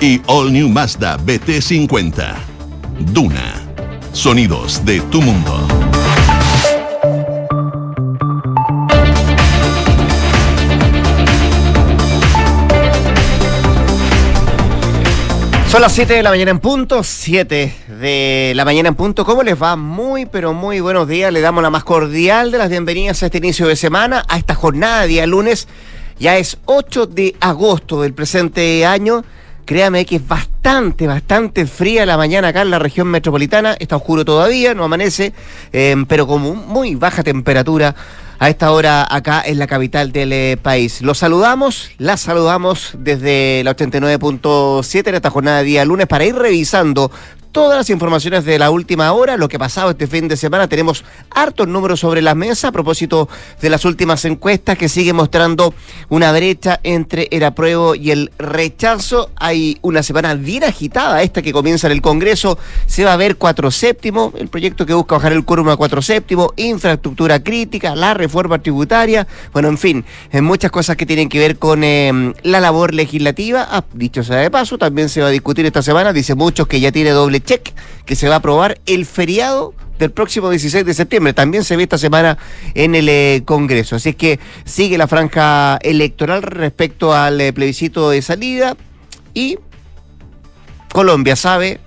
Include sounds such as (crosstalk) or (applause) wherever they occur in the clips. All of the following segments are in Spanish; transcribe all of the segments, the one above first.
y All New Mazda BT50. Duna. Sonidos de tu mundo. Son las 7 de la mañana en punto, 7 de la mañana en punto. ¿Cómo les va? Muy, pero muy buenos días. Le damos la más cordial de las bienvenidas a este inicio de semana, a esta jornada, día lunes. Ya es 8 de agosto del presente año. Créame que es bastante, bastante fría la mañana acá en la región metropolitana. Está oscuro todavía, no amanece, eh, pero con muy baja temperatura a esta hora acá en la capital del eh, país. Los saludamos, las saludamos desde la 89.7 en esta jornada de día lunes para ir revisando todas las informaciones de la última hora, lo que ha pasado este fin de semana. Tenemos hartos números sobre la mesa a propósito de las últimas encuestas que siguen mostrando una brecha entre el apruebo y el rechazo. Hay una semana bien agitada, esta que comienza en el Congreso. Se va a ver cuatro séptimos, el proyecto que busca bajar el quórum a cuatro séptimos, infraestructura crítica, la reforma tributaria. Bueno, en fin, en muchas cosas que tienen que ver con eh, la labor legislativa. Ah, dicho sea de paso, también se va a discutir esta semana. Dice muchos que ya tiene doble check que se va a aprobar el feriado del próximo 16 de septiembre. También se ve esta semana en el eh, Congreso. Así es que sigue la franja electoral respecto al eh, plebiscito de salida y Colombia sabe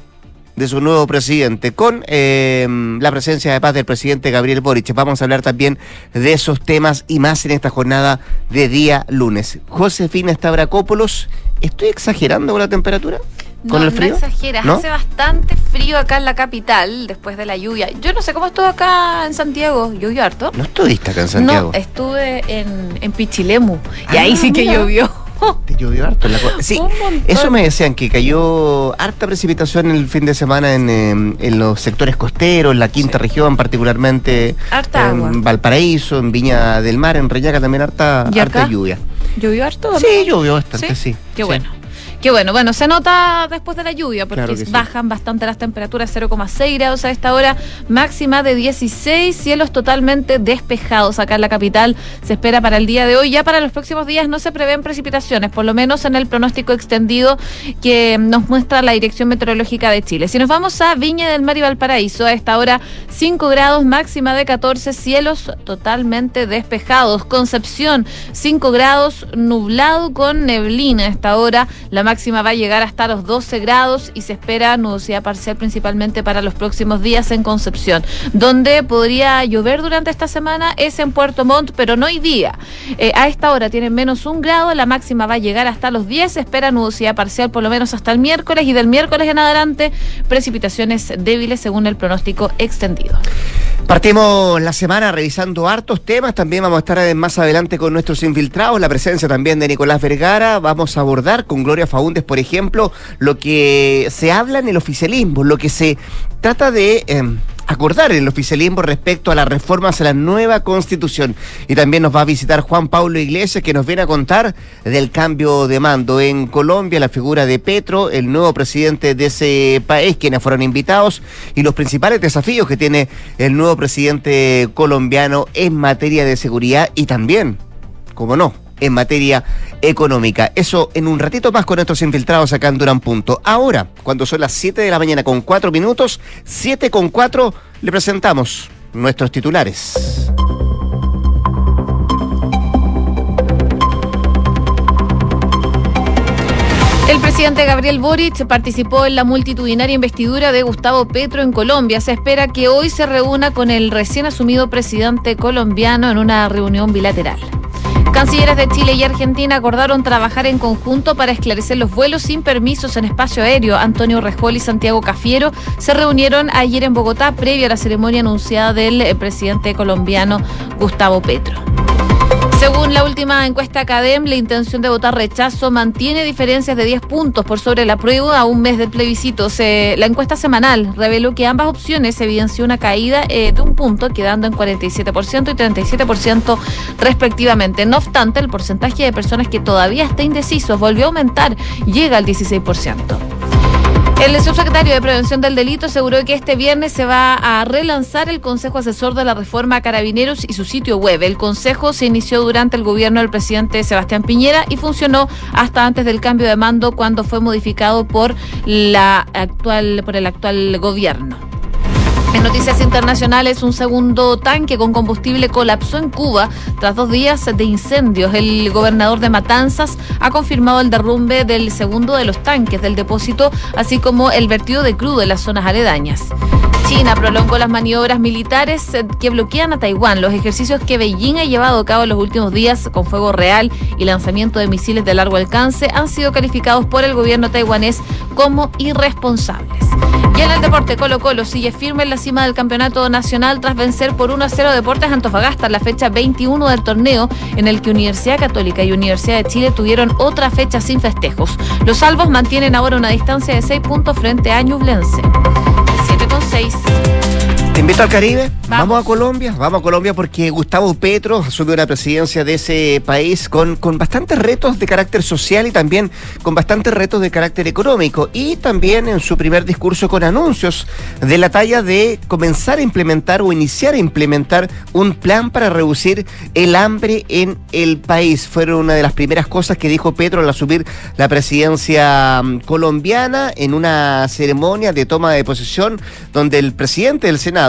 de su nuevo presidente, con eh, la presencia de paz del presidente Gabriel Boric. Vamos a hablar también de esos temas y más en esta jornada de día lunes. Josefina Stavrakopoulos, ¿estoy exagerando con la temperatura? ¿Con no, el frío? No exageras, hace bastante frío acá en la capital después de la lluvia. Yo no sé cómo estuvo acá en Santiago, llovió harto. ¿No estuviste acá en Santiago? No, estuve en, en Pichilemu y ahí sí que llovió. Te llovió harto en la (laughs) Sí, eso me decían que cayó harta precipitación el fin de semana en, en los sectores costeros, en la quinta región, particularmente Harta agua. en Valparaíso, en Viña del Mar, en Reñaca también harta, ¿Y harta acá? lluvia. ¿Llovió harto? Sí, llovió bastante, sí. Qué Sí. bueno. Qué bueno, bueno, se nota después de la lluvia porque Claro que sí. bajan bastante las temperaturas, 0,6 grados a esta hora, máxima de 16, cielos totalmente despejados acá en la capital. Se espera para el día de hoy, ya para los próximos días no se prevén precipitaciones, por lo menos en el pronóstico extendido que nos muestra la Dirección Meteorológica de Chile. Si nos vamos a Viña del Mar y Valparaíso, a esta hora 5 grados, máxima de 14, cielos totalmente despejados. Concepción, 5 grados, nublado con neblina a esta hora. La máxima va a llegar hasta los 12 grados y se espera nubosidad parcial principalmente para los próximos días en Concepción. Donde podría llover durante esta semana es en Puerto Montt, pero no hoy día. Eh, a esta hora tienen menos un grado, la máxima va a llegar hasta los 10, se espera nubosidad parcial por lo menos hasta el miércoles y del miércoles en adelante precipitaciones débiles según el pronóstico extendido. Partimos la semana revisando hartos temas. También vamos a estar más adelante con nuestros infiltrados. La presencia también de Nicolás Vergara. Vamos a abordar con Gloria Por ejemplo, lo que se habla en el oficialismo, lo que se trata de. eh, acordar en el oficialismo respecto a las reformas a la nueva constitución. Y también nos va a visitar Juan Pablo Iglesias, que nos viene a contar del cambio de mando en Colombia, la figura de Petro, el nuevo presidente de ese país, quienes fueron invitados, y los principales desafíos que tiene el nuevo presidente colombiano en materia de seguridad y también, como no, en materia económica. Eso en un ratito más con nuestros infiltrados acá en Durán Punto. Ahora, cuando son las 7 de la mañana con 4 minutos, 7 con 4, le presentamos nuestros titulares. El presidente Gabriel Boric participó en la multitudinaria investidura de Gustavo Petro en Colombia. Se espera que hoy se reúna con el recién asumido presidente colombiano en una reunión bilateral. Cancilleres de Chile y Argentina acordaron trabajar en conjunto para esclarecer los vuelos sin permisos en espacio aéreo. Antonio Rejol y Santiago Cafiero se reunieron ayer en Bogotá previo a la ceremonia anunciada del eh, presidente colombiano Gustavo Petro. Según la última encuesta Academ, la intención de votar rechazo mantiene diferencias de 10 puntos por sobre la prueba a un mes del plebiscito. La encuesta semanal reveló que ambas opciones evidenció una caída eh, de un punto, quedando en 47% y 37% respectivamente. No obstante, el porcentaje de personas que todavía está indecisos volvió a aumentar, llega al 16%. El subsecretario de Prevención del Delito aseguró que este viernes se va a relanzar el Consejo Asesor de la Reforma Carabineros y su sitio web. El consejo se inició durante el gobierno del presidente Sebastián Piñera y funcionó hasta antes del cambio de mando cuando fue modificado por la actual por el actual gobierno. En noticias internacionales, un segundo tanque con combustible colapsó en Cuba tras dos días de incendios. El gobernador de Matanzas ha confirmado el derrumbe del segundo de los tanques del depósito, así como el vertido de crudo en las zonas aledañas. China prolongó las maniobras militares que bloquean a Taiwán. Los ejercicios que Beijing ha llevado a cabo en los últimos días con fuego real y lanzamiento de misiles de largo alcance han sido calificados por el gobierno taiwanés como irresponsables. Y en el deporte, Colo Colo sigue firme en la cima del campeonato nacional tras vencer por 1 a 0 Deportes Antofagasta en la fecha 21 del torneo, en el que Universidad Católica y Universidad de Chile tuvieron otra fecha sin festejos. Los salvos mantienen ahora una distancia de 6 puntos frente a Ñublense. 7 con 6. Te invito al Caribe, vamos. a Colombia, vamos a Colombia porque Gustavo Petro asumió la presidencia de ese país con, con bastantes retos de carácter social y también con bastantes retos de carácter económico y también en su primer discurso con anuncios de la talla de comenzar a implementar o iniciar a implementar un plan para reducir el hambre en el país. Fueron una de las primeras cosas que dijo Petro al asumir la presidencia mm, colombiana en una ceremonia de toma de posesión donde el presidente del Senado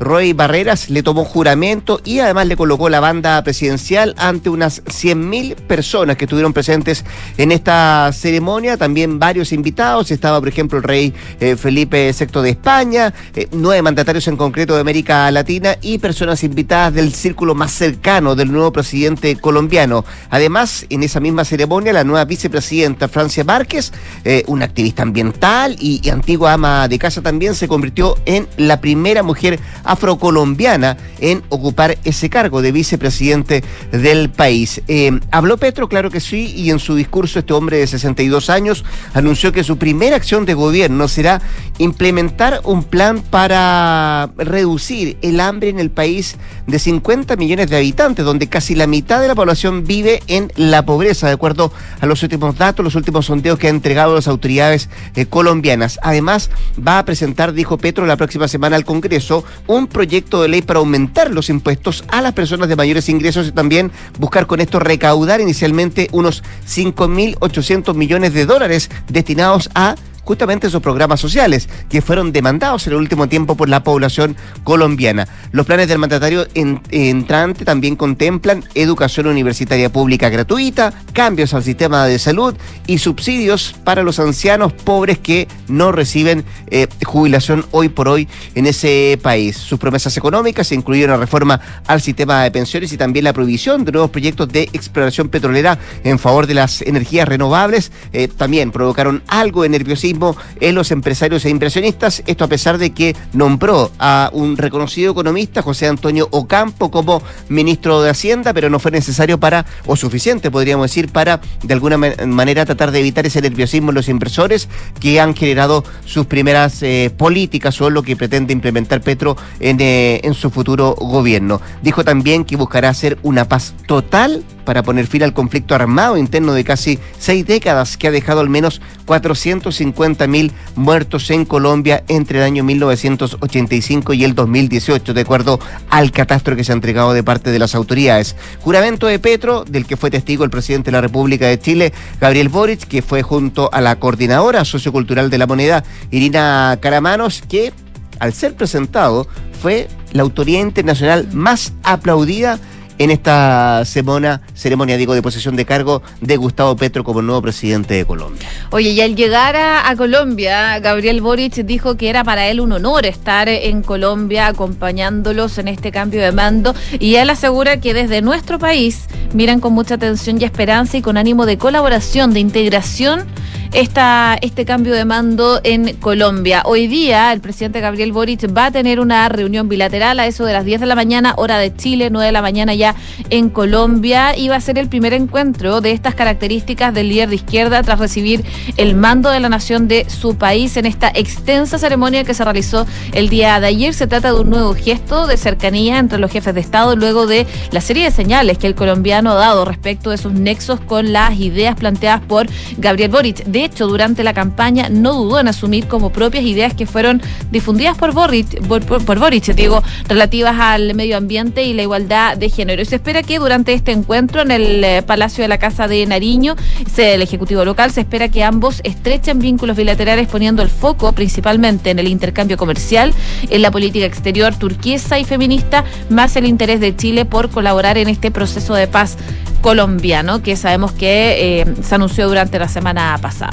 Roy Barreras, le tomó juramento y además le colocó la banda presidencial ante unas 100.000 personas que estuvieron presentes en esta ceremonia. También varios invitados. Estaba, por ejemplo, el rey eh, Felipe VI de España, eh, nueve mandatarios en concreto de América Latina y personas invitadas del círculo más cercano del nuevo presidente colombiano. Además, en esa misma ceremonia, la nueva vicepresidenta Francia Márquez, eh, una activista ambiental y, y antigua ama de casa también, se convirtió en la primera mujer afrocolombiana en ocupar ese cargo de vicepresidente del país. Eh, ¿Habló Petro? Claro que sí, y en su discurso este hombre de 62 años anunció que su primera acción de gobierno será implementar un plan para reducir el hambre en el país de 50 millones de habitantes, donde casi la mitad de la población vive en la pobreza, de acuerdo a los últimos datos, los últimos sondeos que han entregado las autoridades eh, colombianas. Además, va a presentar, dijo Petro, la próxima semana al Congreso un proyecto de ley para aumentar los impuestos a las personas de mayores ingresos y también buscar con esto recaudar inicialmente unos 5.800 millones de dólares destinados a justamente esos programas sociales que fueron demandados en el último tiempo por la población colombiana. Los planes del mandatario entrante también contemplan educación universitaria pública gratuita, cambios al sistema de salud y subsidios para los ancianos pobres que no reciben eh, jubilación hoy por hoy en ese país. Sus promesas económicas incluyen una reforma al sistema de pensiones y también la prohibición de nuevos proyectos de exploración petrolera en favor de las energías renovables. Eh, también provocaron algo de nerviosismo en los empresarios e inversionistas, esto a pesar de que nombró a un reconocido economista, José Antonio Ocampo, como ministro de Hacienda, pero no fue necesario para, o suficiente podríamos decir, para de alguna manera tratar de evitar ese nerviosismo en los inversores que han generado sus primeras eh, políticas o lo que pretende implementar Petro eh, en su futuro gobierno. Dijo también que buscará hacer una paz total para poner fin al conflicto armado interno de casi seis décadas que ha dejado al menos 450 mil muertos en Colombia entre el año 1985 y el 2018, de acuerdo al catastro que se ha entregado de parte de las autoridades. Juramento de Petro, del que fue testigo el presidente de la República de Chile, Gabriel Boric, que fue junto a la coordinadora sociocultural de la moneda, Irina Caramanos, que al ser presentado fue la autoridad internacional más aplaudida en esta ceremonia, ceremonia digo, de posesión de cargo de Gustavo Petro como nuevo presidente de Colombia. Oye, y al llegar a, Colombia, Gabriel Boric dijo que era para él un honor estar en Colombia acompañándolos en este cambio de mando y él asegura que desde nuestro país miran con mucha atención y esperanza y con ánimo de colaboración, de integración esta, este cambio de mando en Colombia. Hoy día el presidente Gabriel Boric va a tener una reunión bilateral a eso de las 10 de la mañana, hora de Chile, 9 de la mañana ya en Colombia, y va a ser el primer encuentro de estas características del líder de izquierda tras recibir el mando de la nación de su país en esta extensa ceremonia que se realizó el día de ayer. Se trata de un nuevo gesto de cercanía entre los jefes de Estado luego de la serie de señales que el colombiano ha dado respecto de sus nexos con las ideas planteadas por Gabriel Boric De hecho, durante la campaña no dudó en asumir como propias ideas que fueron difundidas por Boric, por, digo, relativas al medio ambiente y la igualdad de género. Y se espera que durante este encuentro en el eh, Palacio de la Casa de Nariño, del Ejecutivo local, se espera que ambos estrechen vínculos bilaterales poniendo el foco principalmente en el intercambio comercial, en la política exterior turquesa y feminista, más el interés de Chile por colaborar en este proceso de paz colombiano que sabemos que eh, se anunció durante la semana pasada.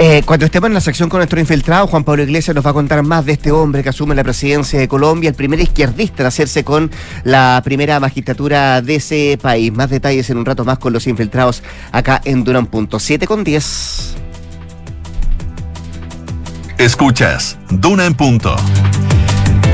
Eh, cuando estemos en la sección con nuestro infiltrado, Juan Pablo Iglesias nos va a contar más de este hombre que asume la presidencia de Colombia, el primer izquierdista en hacerse con la primera magistratura de ese país. Más detalles en un rato más con los infiltrados acá en Durán Punto. 7 con 10. Escuchas, Duna en Punto.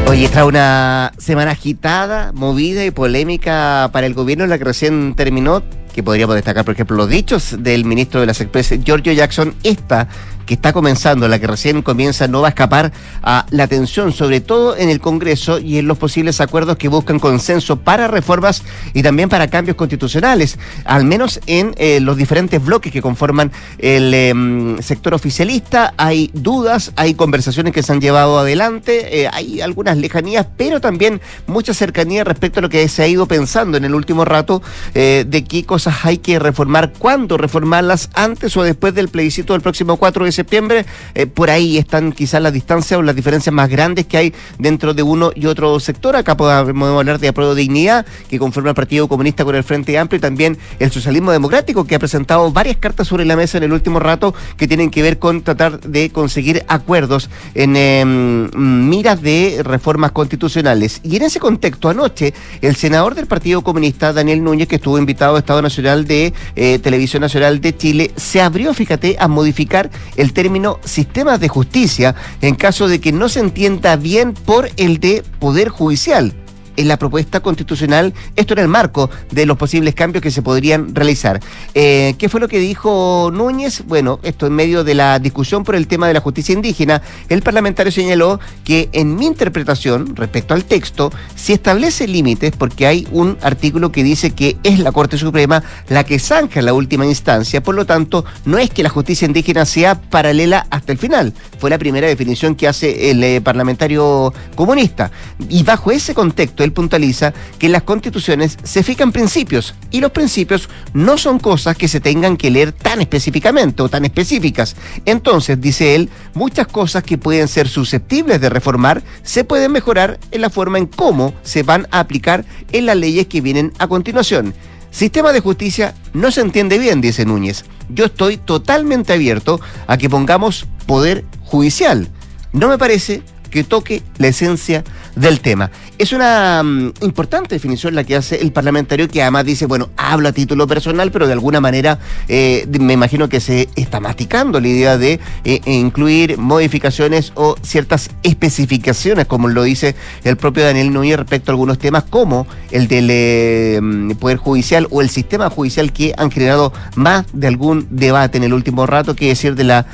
Hoy está una semana agitada, movida y polémica para el gobierno, la que recién terminó, que podríamos destacar, por ejemplo, los dichos del ministro de las Expresas, Giorgio Jackson, esta que está comenzando, la que recién comienza, no va a escapar a la atención, sobre todo en el Congreso y en los posibles acuerdos que buscan consenso para reformas y también para cambios constitucionales, al menos en eh, los diferentes bloques que conforman el em, sector oficialista. Hay dudas, hay conversaciones que se han llevado adelante, eh, hay algunas lejanías, pero también mucha cercanía respecto a lo que se ha ido pensando en el último rato eh, de qué cosas hay que reformar, cuándo reformarlas, antes o después del plebiscito del próximo 4 de septiembre, eh, por ahí están quizás las distancias o las diferencias más grandes que hay dentro de uno y otro sector. Acá podemos hablar de Apruebo Dignidad, que conforma el Partido Comunista con el Frente Amplio, y también el Socialismo Democrático, que ha presentado varias cartas sobre la mesa en el último rato que tienen que ver con tratar de conseguir acuerdos en em, miras de reformas constitucionales. Y en ese contexto, anoche, el senador del Partido Comunista, Daniel Núñez, que estuvo invitado a Estado Nacional de eh, Televisión Nacional de Chile, se abrió, fíjate, a modificar el el término sistemas de justicia en caso de que no se entienda bien por el de poder judicial en la propuesta constitucional, esto en el marco de los posibles cambios que se podrían realizar. Eh, ¿Qué fue lo que dijo Núñez? Bueno, esto en medio de la discusión por el tema de la justicia indígena, el parlamentario señaló que en mi interpretación respecto al texto, si establece límites, porque hay un artículo que dice que es la Corte Suprema la que zanja la última instancia, por lo tanto, no es que la justicia indígena sea paralela hasta el final. Fue la primera definición que hace el eh, parlamentario comunista. Y bajo ese contexto, él puntualiza que en las constituciones se fijan principios y los principios no son cosas que se tengan que leer tan específicamente o tan específicas. Entonces, dice él, muchas cosas que pueden ser susceptibles de reformar se pueden mejorar en la forma en cómo se van a aplicar en las leyes que vienen a continuación. Sistema de justicia no se entiende bien, dice Núñez. Yo estoy totalmente abierto a que pongamos poder judicial. No me parece que toque la esencia del tema. Es una mm, importante definición la que hace el parlamentario que además dice, bueno, habla a título personal, pero de alguna manera eh, me imagino que se está masticando la idea de eh, e incluir modificaciones o ciertas especificaciones, como lo dice el propio Daniel Núñez respecto a algunos temas como el del eh, mm, Poder Judicial o el sistema judicial que han generado más de algún debate en el último rato, que decir de la...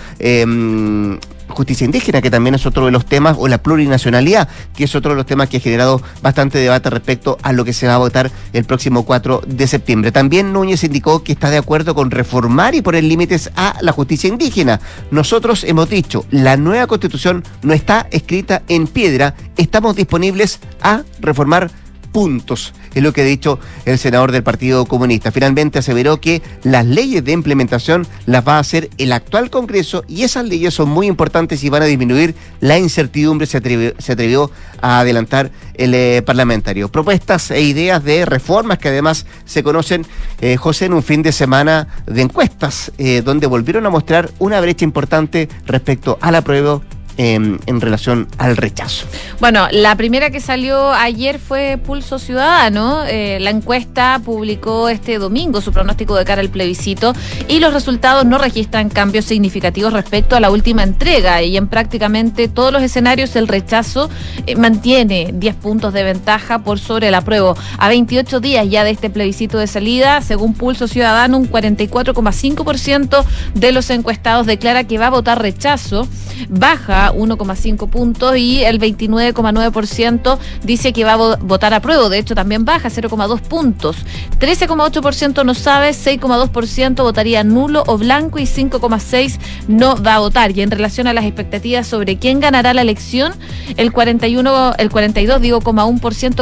Justicia indígena, que también es otro de los temas, o la plurinacionalidad, que es otro de los temas que ha generado bastante debate respecto a lo que se va a votar el próximo 4 de septiembre. También Núñez indicó que está de acuerdo con reformar y poner límites a la justicia indígena. Nosotros hemos dicho, la nueva constitución no está escrita en piedra, estamos disponibles a reformar puntos, es lo que ha dicho el senador del Partido Comunista. Finalmente aseveró que las leyes de implementación las va a hacer el actual Congreso y esas leyes son muy importantes y van a disminuir la incertidumbre, se atrevió, a adelantar el eh, parlamentario. Propuestas e ideas de reformas que además se conocen, eh, José, en un fin de semana de encuestas, eh, donde volvieron a mostrar una brecha importante respecto a la prueba en relación al rechazo. Bueno, la primera que salió ayer fue Pulso Ciudadano. Eh, la encuesta publicó este domingo su pronóstico de cara al plebiscito y los resultados no registran cambios significativos respecto a la última entrega y en prácticamente todos los escenarios el rechazo eh, mantiene 10 puntos de ventaja por sobre el apruebo. A 28 días ya de este plebiscito de salida, según Pulso Ciudadano, un 44,5% de los encuestados declara que va a votar rechazo baja 1,5 puntos y el 29,9% dice que va a votar a prueba. De hecho, también baja 0,2 puntos. 13,8% no sabe, 6,2% votaría nulo o blanco y 5,6% no va a votar. Y en relación a las expectativas sobre quién ganará la elección, el 41, el 42, digo,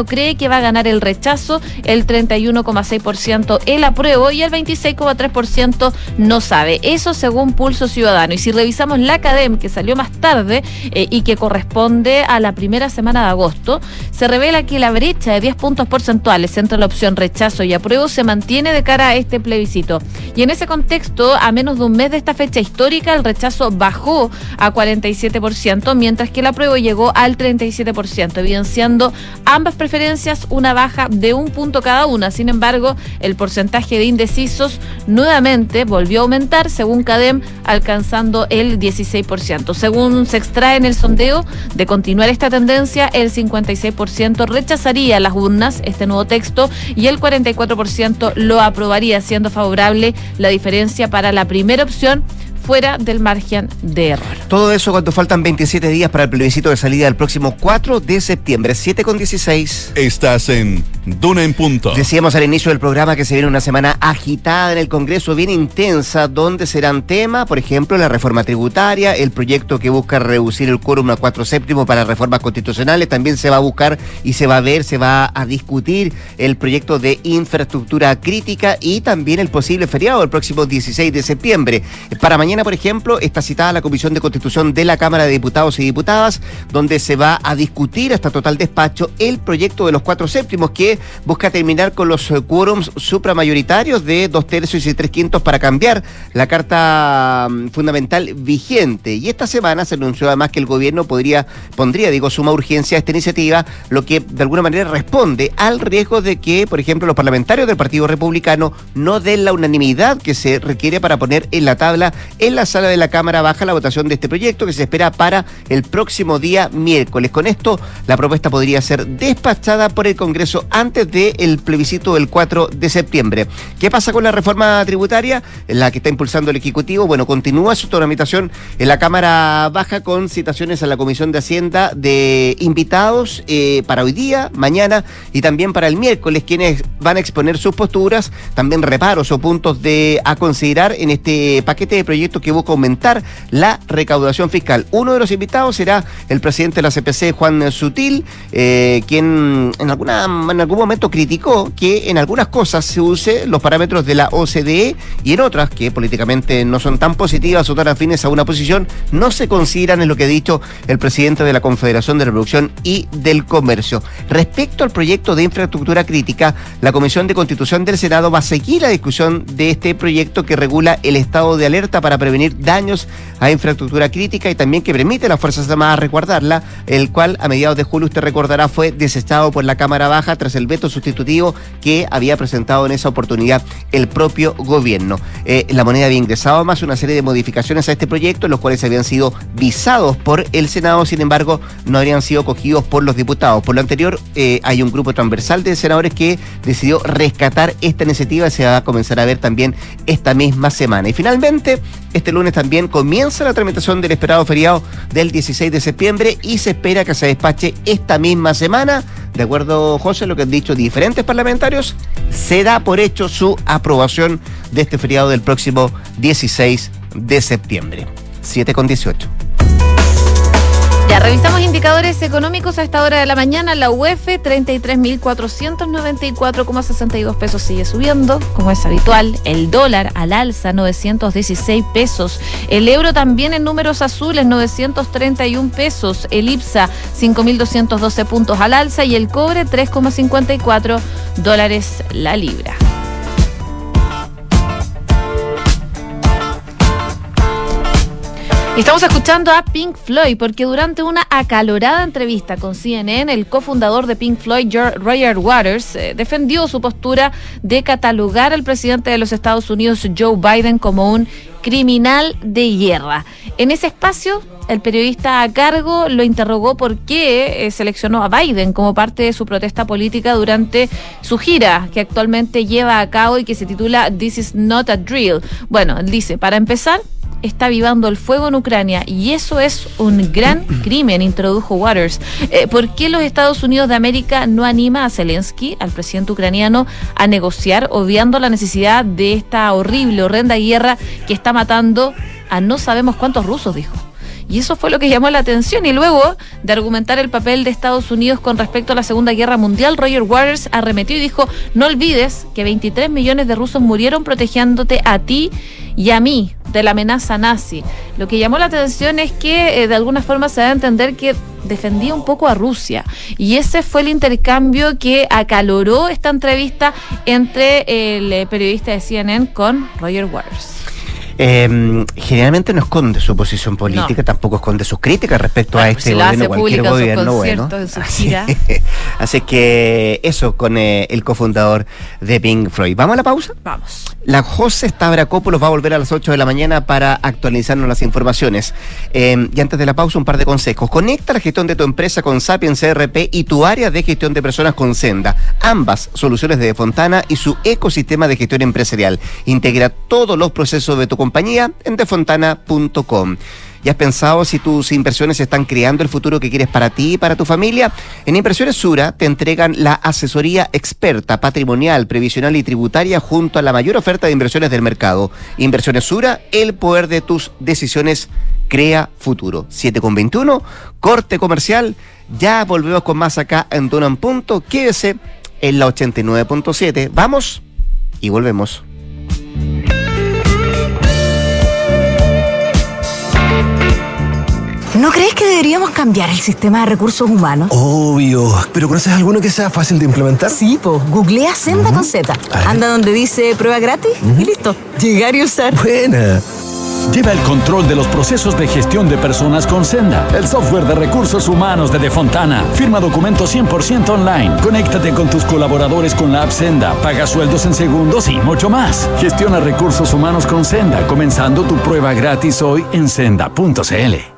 cree que va a ganar el rechazo, el 31,6% el apruebo y el 26,3% no sabe. Eso según Pulso Ciudadano. Y si revisamos la academia que salió más tarde eh, y que corresponde a la primera semana de agosto, se revela que la brecha de 10 puntos porcentuales entre la opción rechazo y apruebo se mantiene de cara a este plebiscito. Y en ese contexto, a menos de un mes de esta fecha histórica, el rechazo bajó a 47%, mientras que el apruebo llegó al 37%, evidenciando ambas preferencias una baja de un punto cada una. Sin embargo, el porcentaje de indecisos nuevamente volvió a aumentar, según CADEM, alcanzando el 16%. Según se extrae en el sondeo, de continuar esta tendencia, el 56% rechazaría las urnas, este nuevo texto, y el 44% lo aprobaría, siendo favorable la diferencia para la primera opción fuera del margen de error. Todo eso cuando faltan 27 días para el plebiscito de salida del próximo 4 de septiembre, 7 con 16. Estás en Duna en Punto. Decíamos al inicio del programa que se viene una semana agitada en el Congreso, bien intensa, donde serán temas, por ejemplo, la reforma tributaria, el proyecto que busca reducir el quórum a 4 séptimos para reformas constitucionales, también se va a buscar y se va a ver, se va a discutir el proyecto de infraestructura crítica y también el posible feriado el próximo 16 de septiembre. Para mañana por ejemplo, está citada la Comisión de Constitución de la Cámara de Diputados y Diputadas, donde se va a discutir hasta total despacho el proyecto de los cuatro séptimos que busca terminar con los eh, quórums supramayoritarios de dos tercios y tres quintos para cambiar la Carta mm, Fundamental vigente. Y esta semana se anunció además que el gobierno podría, pondría, digo, suma urgencia a esta iniciativa, lo que de alguna manera responde al riesgo de que, por ejemplo, los parlamentarios del Partido Republicano no den la unanimidad que se requiere para poner en la tabla en la sala de la Cámara Baja la votación de este proyecto que se espera para el próximo día miércoles. Con esto, la propuesta podría ser despachada por el Congreso antes del plebiscito del 4 de septiembre. ¿Qué pasa con la reforma tributaria? La que está impulsando el Ejecutivo. Bueno, continúa su tramitación en la Cámara Baja con citaciones a la Comisión de Hacienda de invitados eh, para hoy día, mañana y también para el miércoles, quienes van a exponer sus posturas, también reparos o puntos de a considerar en este paquete de proyectos que busca aumentar la recaudación fiscal. Uno de los invitados será el presidente de la CPC, Juan Sutil, eh, quien en, alguna, en algún momento criticó que en algunas cosas se use los parámetros de la OCDE y en otras, que políticamente no son tan positivas o tan afines a una posición, no se consideran en lo que ha dicho el presidente de la Confederación de Reproducción y del Comercio. Respecto al proyecto de infraestructura crítica, la Comisión de Constitución del Senado va a seguir la discusión de este proyecto que regula el estado de alerta para prevenir daños a infraestructura crítica y también que permite a las Fuerzas Armadas resguardarla, el cual a mediados de julio usted recordará fue desechado por la Cámara Baja tras el veto sustitutivo que había presentado en esa oportunidad el propio gobierno. Eh, la moneda había ingresado más una serie de modificaciones a este proyecto, los cuales habían sido visados por el Senado, sin embargo, no habrían sido cogidos por los diputados. Por lo anterior, eh, hay un grupo transversal de senadores que decidió rescatar esta iniciativa y se va a comenzar a ver también esta misma semana. Y finalmente, este lunes también comienza la tramitación del esperado feriado del 16 de septiembre y se espera que se despache esta misma semana. De acuerdo, José, lo que han dicho diferentes parlamentarios, se da por hecho su aprobación de este feriado del próximo 16 de septiembre. 7 con 18. Ya, revisamos indicadores económicos a esta hora de la mañana. La UEF, 33.494,62 pesos sigue subiendo, como es habitual. El dólar al alza, 916 pesos. El euro también en números azules, 931 pesos. El IPSA, 5.212 puntos al alza. Y el cobre, 3,54 dólares la libra. Estamos escuchando a Pink Floyd porque durante una acalorada entrevista con CNN, el cofundador de Pink Floyd, Roger Waters, eh, defendió su postura de catalogar al presidente de los Estados Unidos, Joe Biden, como un criminal de guerra. En ese espacio, el periodista a cargo lo interrogó por qué eh, seleccionó a Biden como parte de su protesta política durante su gira que actualmente lleva a cabo y que se titula This is not a drill. Bueno, dice, para empezar, está vivando el fuego en Ucrania y eso es un gran (clears throat) crimen, introdujo Waters. Eh, ¿Por qué los Estados Unidos de América no anima a Zelensky, al presidente ucraniano, a negociar, obviando la necesidad de esta horrible, horrenda guerra que está matando a no sabemos cuántos rusos, dijo? Y eso fue lo que llamó la atención. Y luego de argumentar el papel de Estados Unidos con respecto a la Segunda Guerra Mundial, Roger Waters arremetió y dijo, no olvides que 23 millones de rusos murieron protegiéndote a ti y a mí de la amenaza nazi. Lo que llamó la atención es que eh, de alguna forma se da a entender que defendía un poco a Rusia. Y ese fue el intercambio que acaloró esta entrevista entre el eh, periodista de CNN con Roger Waters. Eh, generalmente no esconde su posición política, tampoco esconde sus críticas respecto a Bueno, este pues si gobierno, cualquier gobierno bueno. (laughs) Así, que eso con eh, el cofundador de Pink Floyd. ¿Vamos a la pausa? Vamos. La José Stavrakopoulos va a volver a las 8 de la mañana para actualizarnos las informaciones. Eh, y antes de la pausa, un par de consejos. Conecta la gestión de tu empresa con Sapiens CRP y tu área de gestión de personas con Senda. Ambas soluciones de Fontana y su ecosistema de gestión empresarial. Integra todos los procesos de tu compañía en defontana.com. ¿Ya has pensado si tus inversiones están creando el futuro que quieres para ti y para tu familia? En Inversiones Sura te entregan la asesoría experta, patrimonial, previsional y tributaria junto a la mayor oferta de inversiones del mercado. Inversiones Sura, el poder de tus decisiones crea futuro. 7 con 21, corte comercial. Ya volvemos con más acá en Donan Punto. Quédese en la 89.7. Vamos y volvemos. ¿No crees que deberíamos cambiar el sistema de recursos humanos? Obvio. ¿Pero conoces alguno que sea fácil de implementar? Sí, pues, googlea Senda con Z. Anda donde dice prueba gratis y listo. Llegar y usar. Buena. Lleva el control de los procesos de gestión de personas con Senda, el software de recursos humanos de Defontana. Firma documentos 100% online. Conéctate con tus colaboradores con la app Senda, paga sueldos en segundos y mucho más. Gestiona recursos humanos con Senda, comenzando tu prueba gratis hoy en senda.cl.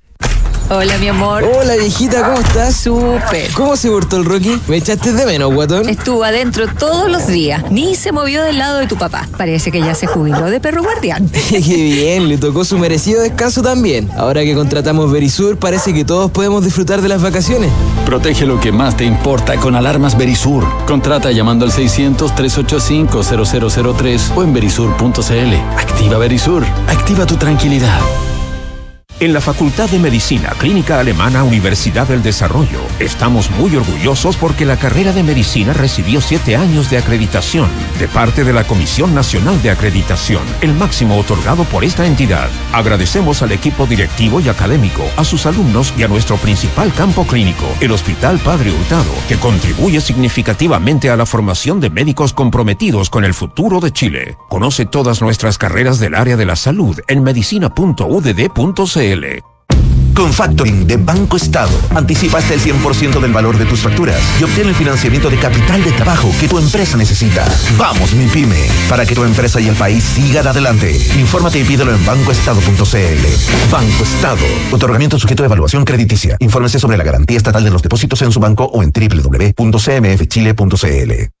Hola, mi amor. Hola viejita, ¿cómo estás? Súper. ¿Cómo se portó el Rocky? ¿Me echaste de menos, guatón? Estuvo adentro todos los días. Ni se movió del lado de tu papá. Parece que ya se jubiló de perro guardián. (laughs) Qué bien, le tocó su merecido descanso también. Ahora que contratamos Verisur, parece que todos podemos disfrutar de las vacaciones. Protege lo que más te importa con alarmas Verisur. Contrata llamando al 600-385-0003 o en verisur.cl. Activa Verisur. Activa tu tranquilidad. En la Facultad de Medicina Clínica Alemana Universidad del Desarrollo estamos muy orgullosos porque la carrera de medicina recibió siete años de acreditación de parte de la Comisión Nacional de Acreditación, el máximo otorgado por esta entidad. Agradecemos al equipo directivo y académico, a sus alumnos y a nuestro principal campo clínico, el Hospital Padre Hurtado, que contribuye significativamente a la formación de médicos comprometidos con el futuro de Chile. Conoce todas nuestras carreras del área de la salud en medicina.udd.cl. Con Factoring de Banco Estado, anticipa hasta el 100% del valor de tus facturas y obtén el financiamiento de capital de trabajo que tu empresa necesita. Vamos, mi pyme, para que tu empresa y el país sigan adelante. Infórmate y pídelo en bancoestado.cl. Banco Estado. Otorgamiento sujeto a evaluación crediticia. Infórmese sobre la garantía estatal de los depósitos en su banco o en www.cmfchile.cl.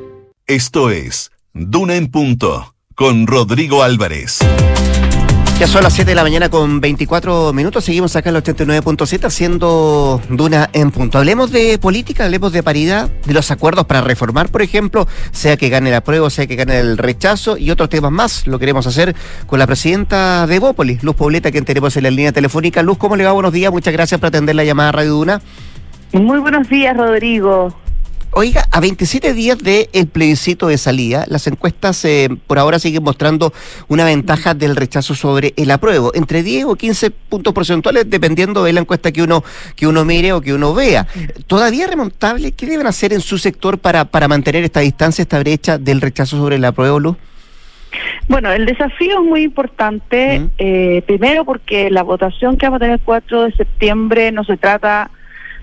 Esto es Duna en Punto con Rodrigo Álvarez. Ya son las 7 de la mañana con 24 minutos. Seguimos acá en el 89.7 haciendo Duna en punto. Hablemos de política, hablemos de paridad, de los acuerdos para reformar, por ejemplo, sea que gane la prueba, sea que gane el rechazo y otros temas más. Lo queremos hacer con la presidenta de Bópolis, Luz Pobleta, quien tenemos en la línea telefónica. Luz, ¿cómo le va? Buenos días. Muchas gracias por atender la llamada a Radio Duna. Muy buenos días, Rodrigo. Oiga, a 27 días del plebiscito de salida, las encuestas eh, por ahora siguen mostrando una ventaja del rechazo sobre el apruebo, entre 10 o 15 puntos porcentuales, dependiendo de la encuesta que uno, que uno mire o que uno vea. ¿Todavía remontable? ¿Qué deben hacer en su sector para, para mantener esta distancia, esta brecha del rechazo sobre el apruebo, Luz? Bueno, el desafío es muy importante, eh, primero porque la votación que vamos a tener el 4 de septiembre no se trata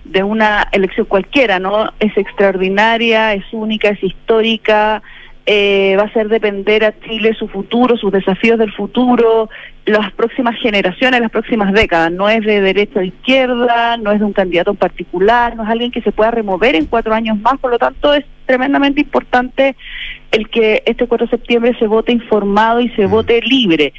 de una elección cualquiera, ¿no? Es extraordinaria, es única, es histórica, eh, va a hacer depender a Chile su futuro, sus desafíos del futuro, las próximas generaciones, las próximas décadas. No es de derecha de izquierda, no es de un candidato en particular, no es alguien que se pueda remover en cuatro años más, por lo tanto es tremendamente importante el que este 4 de septiembre se vote informado y se vote libre.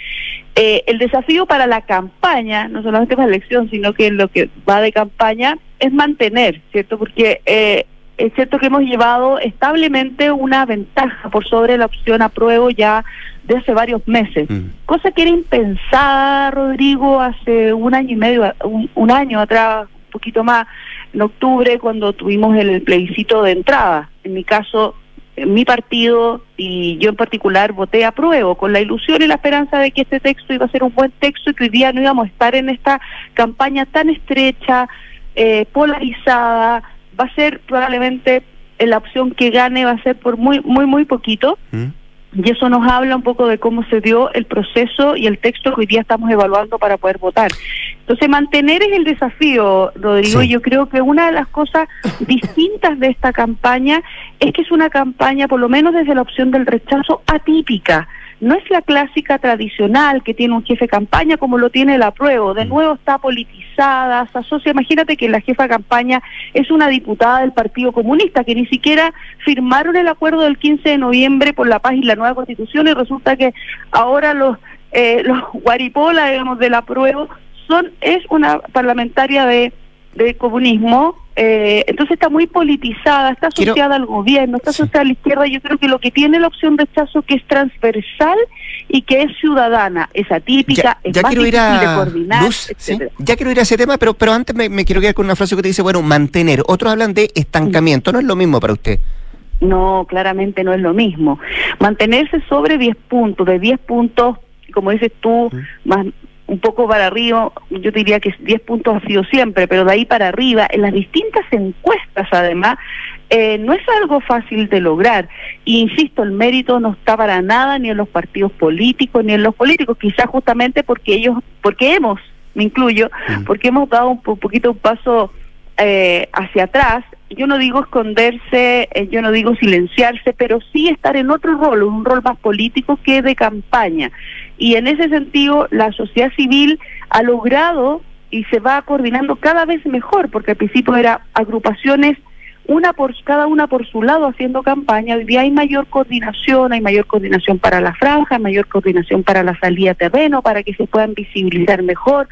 Eh, el desafío para la campaña, no solamente para la elección, sino que lo que va de campaña, es mantener, ¿cierto? Porque eh, es cierto que hemos llevado establemente una ventaja por sobre la opción apruebo ya de hace varios meses, cosa que era impensada, Rodrigo, hace un año y medio, un, año atrás, un poquito más, en octubre, cuando tuvimos el plebiscito de entrada. En mi caso, mi partido y yo en particular voté apruebo con la ilusión y la esperanza de que este texto iba a ser un buen texto y que hoy día no íbamos a estar en esta campaña tan estrecha, eh, polarizada, va a ser probablemente eh, la opción que gane va a ser por muy, muy, muy poquito. ¿Mm? Y eso nos habla un poco de cómo se dio el proceso y el texto que hoy día estamos evaluando para poder votar. Entonces, mantener es el desafío, Rodrigo, y yo creo que una de las cosas (laughs) distintas de esta campaña es que es una campaña, por lo menos desde la opción del rechazo, atípica no es la clásica tradicional que tiene un jefe de campaña como lo tiene el apruebo. De mm. nuevo está politizada, se asocia. Imagínate que la jefa de campaña es una diputada del Partido Comunista que ni siquiera firmaron el acuerdo del 15 de noviembre por la paz y la nueva constitución y resulta que ahora los eh, los guaripola, digamos, del apruebo son es una parlamentaria de de comunismo, eh, entonces está muy politizada, está asociada al gobierno, está asociada a la izquierda. Yo creo que lo que tiene la opción rechazo que es transversal y que es ciudadana, es atípica, es más difícil de coordinar. Ya quiero ir a ese tema, pero, pero antes me, quiero quedar con una frase que te dice, bueno, mantener. Otros hablan de estancamiento, ¿no es lo mismo para usted? No, claramente no es lo mismo. Mantenerse sobre 10 puntos, de 10 puntos, como dices tú, más un poco para arriba, yo diría que 10 puntos ha sido siempre, pero de ahí para arriba, en las distintas encuestas además, eh, no es algo fácil de lograr. Y insisto, el mérito no está para nada ni en los partidos políticos ni en los políticos, quizás justamente porque ellos, porque hemos, me incluyo, porque hemos dado un poquito un paso eh, hacia atrás. Yo no digo esconderse, eh, yo no digo silenciarse, pero sí estar en otro rol, un rol más político que de campaña. Y en ese sentido, la sociedad civil ha logrado y se va coordinando cada vez mejor, porque al principio era agrupaciones una por cada una por su lado haciendo campaña, hoy hay mayor coordinación, hay mayor coordinación para la franja, hay mayor coordinación para la salida a terreno, para que se puedan visibilizar mejor,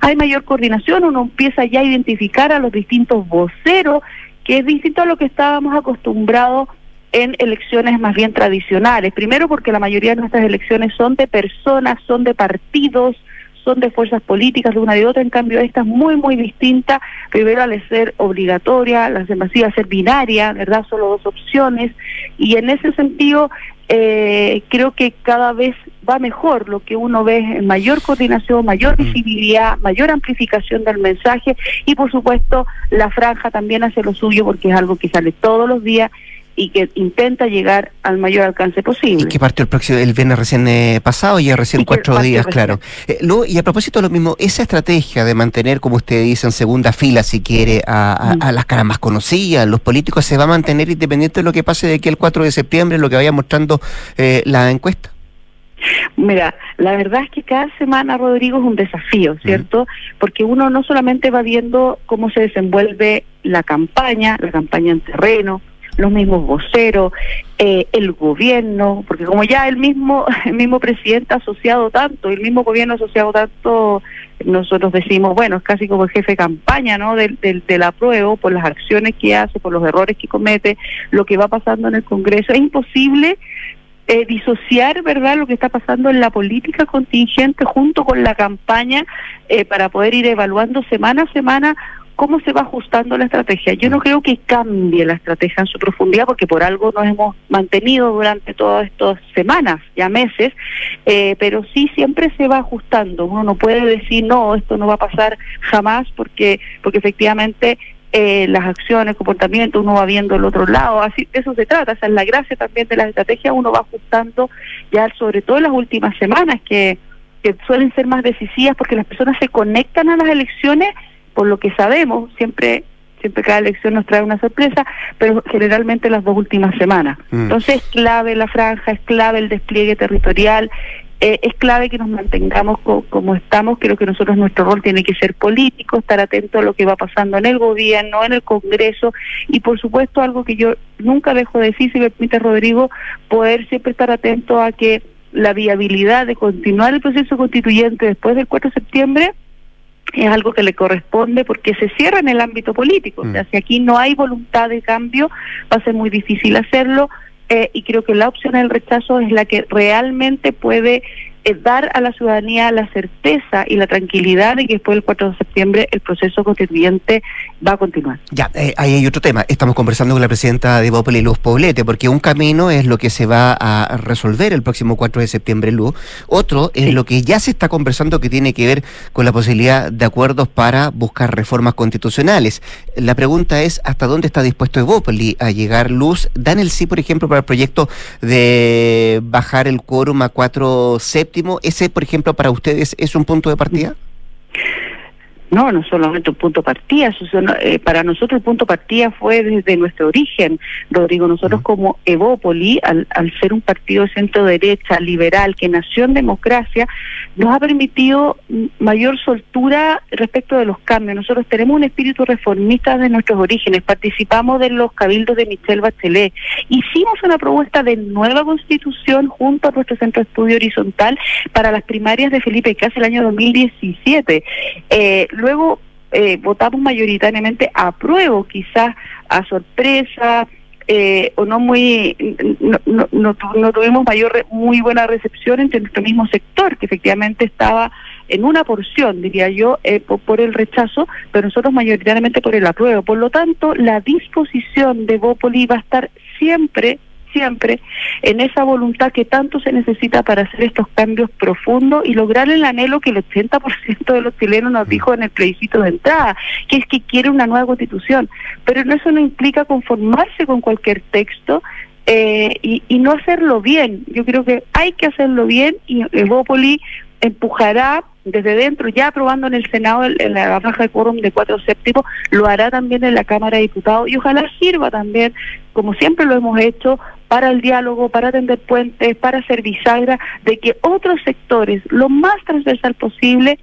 hay mayor coordinación, uno empieza ya a identificar a los distintos voceros, que es distinto a lo que estábamos acostumbrados en elecciones más bien tradicionales. Primero porque la mayoría de nuestras elecciones son de personas, son de partidos, son de fuerzas políticas de una y otra, en cambio esta es muy, muy distinta, primero al ser obligatoria, las demás a ser binaria, ¿verdad? Solo dos opciones, y en ese sentido eh, creo que cada vez va mejor lo que uno ve en mayor coordinación, mayor visibilidad, mayor amplificación del mensaje. Y por supuesto la franja también hace lo suyo porque es algo que sale todos los días y que intenta llegar al mayor alcance posible. Y que partió el próximo, el viernes recién eh, pasado, ya recién cuatro días, claro. Eh, y a propósito de lo mismo, esa estrategia de mantener, como usted dice, en segunda fila, si quiere, a, mm. las caras más conocidas, los políticos, ¿se va a mantener independiente de lo que pase de aquí el 4 de septiembre, lo que vaya mostrando eh, la encuesta? Mira, la verdad es que cada semana, Rodrigo, es un desafío, ¿cierto? Porque uno no solamente va viendo cómo se desenvuelve la campaña, la campaña en terreno, los mismos voceros, eh, el gobierno, porque como ya el mismo, (laughs) el mismo presidente ha asociado tanto, el mismo gobierno ha asociado tanto, nosotros decimos, bueno, es casi como el jefe de campaña, ¿no? Del, del, del apruebo, por las acciones que hace, por los errores que comete, lo que va pasando en el Congreso. Es imposible eh, disociar, ¿verdad?, lo que está pasando en la política contingente junto con la campaña eh, para poder ir evaluando semana a semana cómo se va ajustando la estrategia. Yo no creo que cambie la estrategia en su profundidad porque por algo nos hemos mantenido durante todas estas semanas, ya meses, eh, pero sí siempre se va ajustando. Uno no puede decir, no, esto no va a pasar jamás porque, porque efectivamente eh, las acciones, comportamiento, uno va viendo el otro lado, así de eso se trata, esa es la gracia también de la estrategia, uno va ajustando ya sobre todo en las últimas semanas que, que suelen ser más decisivas porque las personas se conectan a las elecciones por lo que sabemos, siempre siempre cada elección nos trae una sorpresa, pero generalmente las dos últimas semanas. Mm. Entonces es clave la franja, es clave el despliegue territorial, eh, es clave que nos mantengamos co- como estamos. Creo que nosotros nuestro rol tiene que ser político, estar atento a lo que va pasando en el gobierno, en el Congreso y por supuesto algo que yo nunca dejo de decir, si me permite Rodrigo, poder siempre estar atento a que la viabilidad de continuar el proceso constituyente después del 4 de septiembre es algo que le corresponde porque se cierra en el ámbito político. O sea, si aquí no hay voluntad de cambio, va a ser muy difícil hacerlo. eh, y creo que la opción del rechazo es la que realmente puede dar a la ciudadanía la certeza y la tranquilidad de que después del 4 de septiembre el proceso constituyente va a continuar. Ya, eh, ahí hay otro tema. Estamos conversando con la presidenta de Bopel y Luz Poblete, porque un camino es lo que se va a resolver el próximo 4 de septiembre, Luz. Otro es lo que ya se está conversando que tiene que ver con la posibilidad de acuerdos para buscar reformas constitucionales. La pregunta es, ¿hasta dónde está dispuesto Evópoli a llegar, Luz? ¿Dan el sí, por ejemplo, para el proyecto de bajar el quórum a 4 ¿Ese, por ejemplo, para ustedes es un punto de partida? No, no solamente un punto de partida, eh, para nosotros el punto de partida fue desde nuestro origen, Rodrigo. Nosotros como Evópoli, al, al ser un partido de centro derecha, liberal, que nació en democracia, nos ha permitido mayor soltura respecto de los cambios. Nosotros tenemos un espíritu reformista de nuestros orígenes, participamos de los cabildos de Michelle Bachelet, hicimos una propuesta de nueva constitución junto a nuestro centro de estudio horizontal para las primarias de Felipe Casa el año 2017. Eh, luego eh, votamos mayoritariamente apruebo, quizás a sorpresa, eh, o no muy no, no, no, no tuvimos mayor muy buena recepción entre nuestro mismo sector que efectivamente estaba en una porción diría yo eh, por, por el rechazo pero nosotros mayoritariamente por el apruebo. Por lo tanto la disposición de Bópoli va a estar siempre siempre en esa voluntad que tanto se necesita para hacer estos cambios profundos y lograr el anhelo que el 80% de los chilenos nos dijo en el plebiscito de entrada, que es que quiere una nueva constitución. Pero eso no implica conformarse con cualquier texto eh, y, y no hacerlo bien. Yo creo que hay que hacerlo bien y Evópoli empujará desde dentro, ya aprobando en el Senado el- en la baja de quórum de cuatro séptimos, lo hará también en la Cámara de Diputados y ojalá sirva también, como siempre lo hemos hecho, para el diálogo, para tender puentes, para hacer bisagra, de que otros sectores, lo más transversal posible,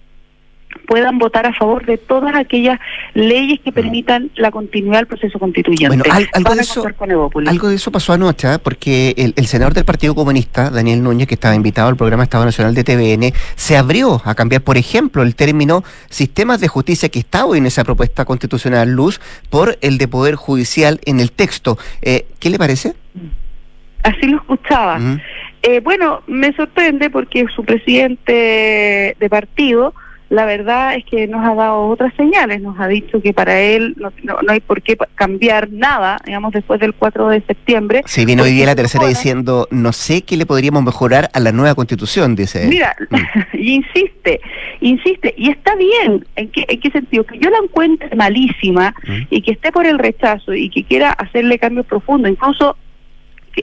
puedan votar a favor de todas aquellas leyes que permitan la continuidad del proceso constituyente. Bueno, al- algo de eso-. Algo de pasó anoche, ¿eh? porque el, el senador del Partido Comunista, Daniel Núñez, que estaba invitado al programa Estado Nacional de TVN, se abrió a cambiar, por ejemplo, el término sistemas de justicia que está hoy en esa propuesta constitucional Luz por el de poder judicial en el texto. Eh, ¿Qué le parece? Así lo escuchaba. Eh, bueno, me sorprende porque su presidente de partido, la verdad es que nos ha dado otras señales, nos ha dicho que para él no, no- no hay por qué cambiar nada, digamos, después del 4 de septiembre. Se viene hoy día la tercera diciendo, no sé qué le podríamos mejorar a la nueva constitución, dice él. Mira, (laughs) y insiste, insiste, y está bien, ¿en qué, ¿en qué sentido? Que yo la encuentre malísima y que esté por el rechazo y que quiera hacerle cambios profundos, incluso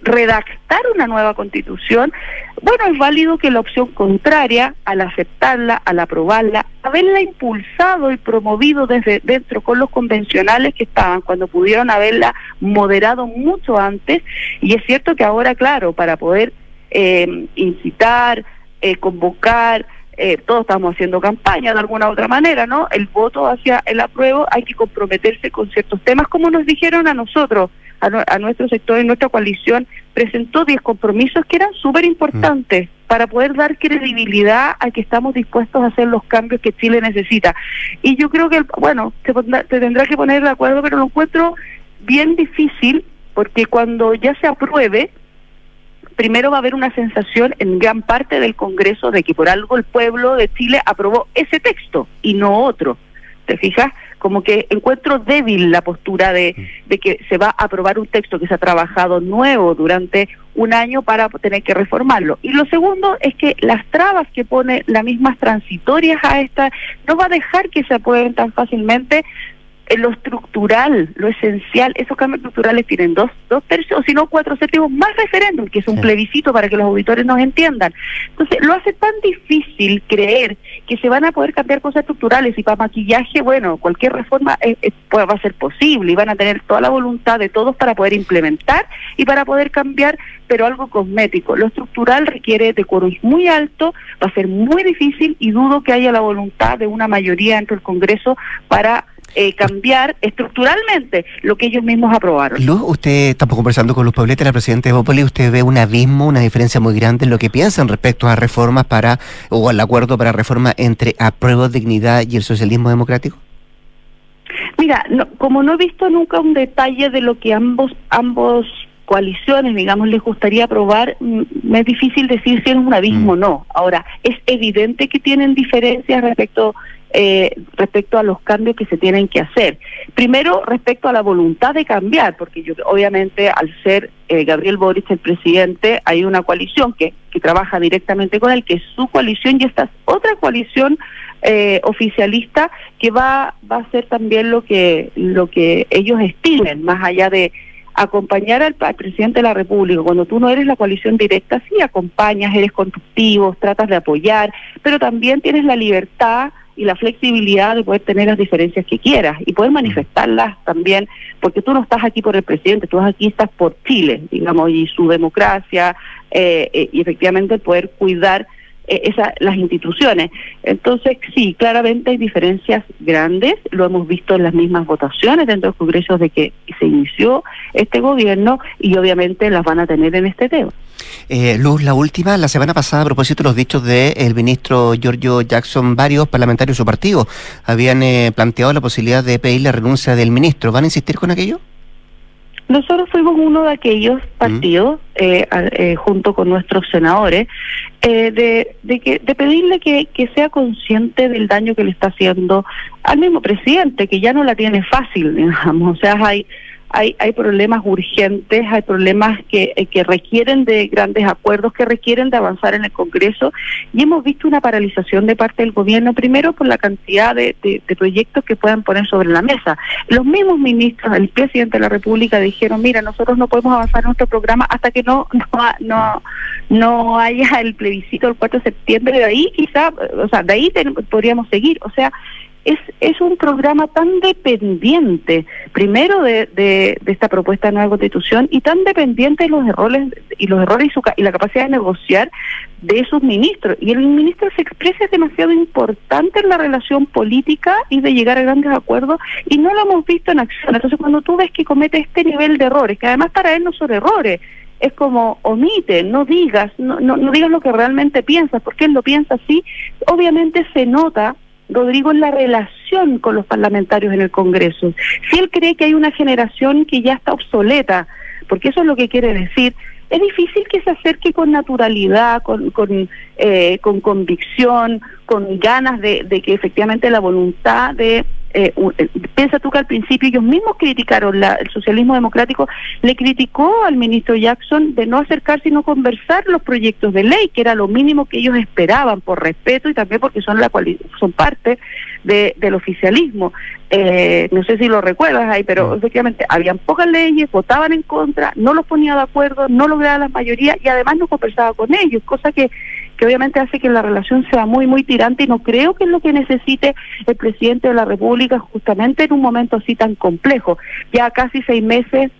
redactar una nueva constitución, bueno, es válido que la opción contraria, al aceptarla, al aprobarla, haberla impulsado y promovido desde dentro con los convencionales que estaban, cuando pudieron haberla moderado mucho antes, y es cierto que ahora, claro, para poder eh, incitar, eh, convocar, eh, todos estamos haciendo campaña de alguna u otra manera, ¿no? El voto hacia el apruebo hay que comprometerse con ciertos temas, como nos dijeron a nosotros a, nuestro sector y nuestra coalición presentó 10 compromisos que eran súper importantes para poder dar credibilidad a que estamos dispuestos a hacer los cambios que Chile necesita. Y yo creo que, bueno, se, tendrá que poner de acuerdo, pero lo encuentro bien difícil porque cuando ya se apruebe, primero va a haber una sensación en gran parte del Congreso de que por algo el pueblo de Chile aprobó ese texto y no otro. ¿Te fijas? Como que encuentro débil la postura de, de que se va a aprobar un texto que se ha trabajado nuevo durante un año para tener que reformarlo. Y lo segundo es que las trabas que pone las mismas transitorias a esta no va a dejar que se aprueben tan fácilmente en lo estructural, lo esencial, esos cambios estructurales tienen dos, dos tercios, o si no cuatro séptimos más referéndum, que es un plebiscito para que los auditores nos entiendan. Entonces, lo hace tan difícil creer que se van a poder cambiar cosas estructurales y para maquillaje, bueno, cualquier reforma va a ser posible y van a tener toda la voluntad de todos para poder implementar y para poder cambiar, pero algo cosmético. Lo estructural requiere de quórum muy alto, va a ser muy difícil y dudo que haya la voluntad de una mayoría dentro del Congreso para eh, cambiar estructuralmente lo que ellos mismos aprobaron. Luz, usted está conversando con Luz Poblete, la presidenta de Bópoli, usted ve un abismo, una diferencia muy grande en lo que piensan respecto a reformas para, o al acuerdo para reforma entre apruebo dignidad y el socialismo democrático. Mira, como no he visto nunca un detalle de lo que ambos ambos coaliciones, digamos, les gustaría aprobar, mm, me es difícil decir si es un abismo o mm. no. Ahora, es evidente que tienen diferencias respecto eh, respecto a los cambios que se tienen que hacer. Primero, respecto a la voluntad de cambiar, porque yo obviamente al ser eh, Gabriel Boric el presidente, hay una coalición que, que trabaja directamente con él, que es su coalición, y esta es otra coalición eh, oficialista que va, va a ser también lo que, lo que ellos estimen, más allá de acompañar al, al, presidente de la República. Cuando tú no eres la coalición directa, sí acompañas, eres constructivo, tratas de apoyar, pero también tienes la libertad y la flexibilidad de poder tener las diferencias que quieras y poder manifestarlas también, porque tú no estás aquí por el presidente, tú aquí estás por Chile, digamos, y su democracia, eh, eh, y efectivamente poder cuidar esa, las instituciones. Entonces, sí, claramente hay diferencias grandes, lo hemos visto en las mismas votaciones dentro del Congreso de que se inició este gobierno y obviamente las van a tener en este tema. Eh, Luz, la última, la semana pasada, a propósito de los dichos del ministro Giorgio Jackson, varios parlamentarios de su partido habían eh, planteado la posibilidad de pedir la renuncia del ministro. ¿Van a insistir con aquello? Nosotros fuimos uno de aquellos partidos, eh, eh, junto con nuestros senadores, eh, de, de, que, de pedirle que, que sea consciente del daño que le está haciendo al mismo presidente, que ya no la tiene fácil, (laughs) digamos. O sea, hay hay, hay problemas urgentes, hay problemas que, eh, que requieren de grandes acuerdos, que requieren de avanzar en el Congreso y hemos visto una paralización de parte del gobierno, primero por la cantidad de, de, proyectos que puedan poner sobre la mesa. Los mismos ministros, el presidente de la República dijeron, mira, nosotros no podemos avanzar en nuestro programa hasta que no, no, no, no haya el plebiscito el 4 de septiembre, de ahí quizá, o sea, de ahí podríamos seguir. O sea, es, es un programa tan dependiente, primero de, de, esta propuesta de nueva constitución y tan dependiente de los errores y los errores y, su, y la capacidad de negociar de sus ministros. Y el ministro se expresa es demasiado importante en la relación política y de llegar a grandes acuerdos y no lo hemos visto en acción. Entonces cuando tú ves que comete este nivel de errores, que además para él no son errores, es como omite, no digas, no, no, no digas lo que realmente piensas, porque él lo piensa así, obviamente se nota Rodrigo, en la relación con los parlamentarios en el Congreso. Si él cree que hay una generación que ya está obsoleta, porque eso es lo que quiere decir, es difícil que se acerque con naturalidad, con, con, eh, con convicción, con ganas de, de que efectivamente la voluntad de eh, eh, piensa tú que al principio ellos mismos criticaron la, el socialismo democrático, le criticó al ministro Jackson de no acercarse y no conversar los proyectos de ley, que era lo mínimo que ellos esperaban por respeto y también porque son la son parte de, del oficialismo. Eh, no sé si lo recuerdas ahí, pero efectivamente habían pocas leyes, votaban en contra, no los ponía de acuerdo, no lograba la mayoría y además no conversaba con ellos, cosa que que obviamente hace que la relación sea muy, muy tirante y no creo que es lo que necesite el presidente de la República justamente en un momento así tan complejo. Ya casi seis meses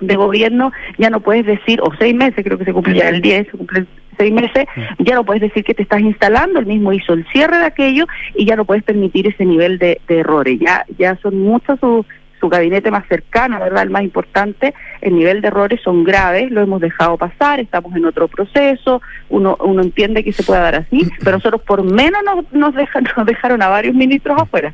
de gobierno, ya no puedes decir, o seis meses, creo que se cumple ya el 10, se cumple seis meses, ya no puedes decir que te estás instalando, el mismo hizo el cierre de aquello y ya no puedes permitir ese nivel de, errores. Ya, ya son muchas sus su gabinete más cercano, ¿verdad? El más importante, el nivel de errores son graves, lo hemos dejado pasar, estamos en otro proceso, uno, uno entiende que se puede dar así, (laughs) pero nosotros por menos nos, nos, dejan, (laughs) nos dejaron a varios ministros afuera.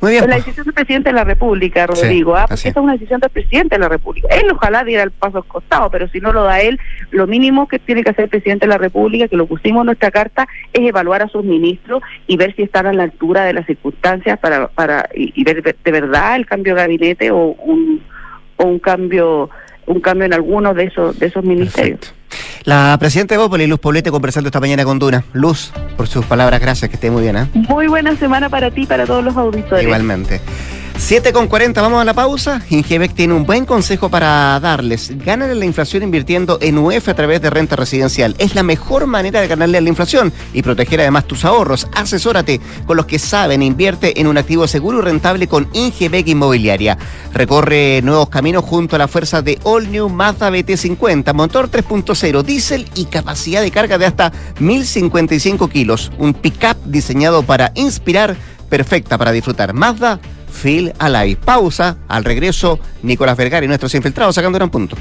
Muy bien. Es la decisión del presidente de la República, Rodrigo, ¿ah? porque esta es una decisión del presidente de la República. Él ojalá diera el paso al costado, pero si no lo da él, lo mínimo que tiene que hacer el presidente de la República, que lo pusimos en nuestra carta, es evaluar a sus ministros y ver si están a la altura de las circunstancias para, para y, ver de verdad el cambio de gabinete o un, o un cambio un cambio en algunos de esos de esos ministerios. La presidenta de Bópoli, Luz Poblete, conversando esta mañana con Duna. Luz, por sus palabras, gracias, que esté muy bien. ¿eh? Muy buena semana para ti y para todos los auditores. Igualmente. 7 con 40, vamos a la pausa. Ingebec tiene un buen consejo para darles. Gánale la inflación invirtiendo en UEF a través de renta residencial. Es la mejor manera de ganarle a la inflación y proteger además tus ahorros. Asesórate con los que saben. Invierte en un activo seguro y rentable con Ingebec Inmobiliaria. Recorre nuevos caminos junto a la fuerza de All New Mazda BT50, motor 3.0, diésel y capacidad de carga de hasta 1055 kilos. Un pickup diseñado para inspirar, perfecta para disfrutar. Mazda Feel Alive. Pausa. Al regreso, Nicolás Vergara y nuestros infiltrados sacando un punto.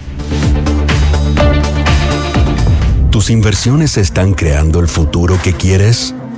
¿Tus inversiones están creando el futuro que quieres?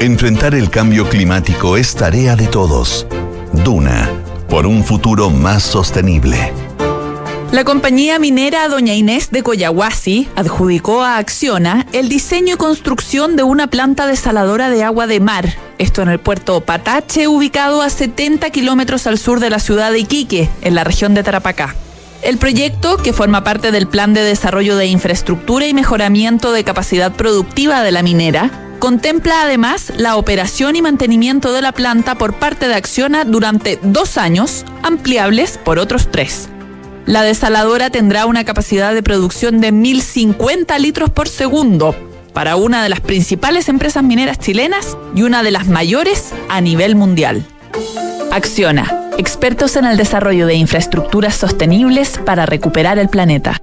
Enfrentar el cambio climático es tarea de todos. Duna, por un futuro más sostenible. La compañía minera Doña Inés de Coyahuasi adjudicó a Acciona el diseño y construcción de una planta desaladora de agua de mar, esto en el puerto Patache, ubicado a 70 kilómetros al sur de la ciudad de Iquique, en la región de Tarapacá. El proyecto, que forma parte del Plan de Desarrollo de Infraestructura y Mejoramiento de Capacidad Productiva de la minera, Contempla además la operación y mantenimiento de la planta por parte de Acciona durante dos años, ampliables por otros tres. La desaladora tendrá una capacidad de producción de 1.050 litros por segundo para una de las principales empresas mineras chilenas y una de las mayores a nivel mundial. Acciona, expertos en el desarrollo de infraestructuras sostenibles para recuperar el planeta.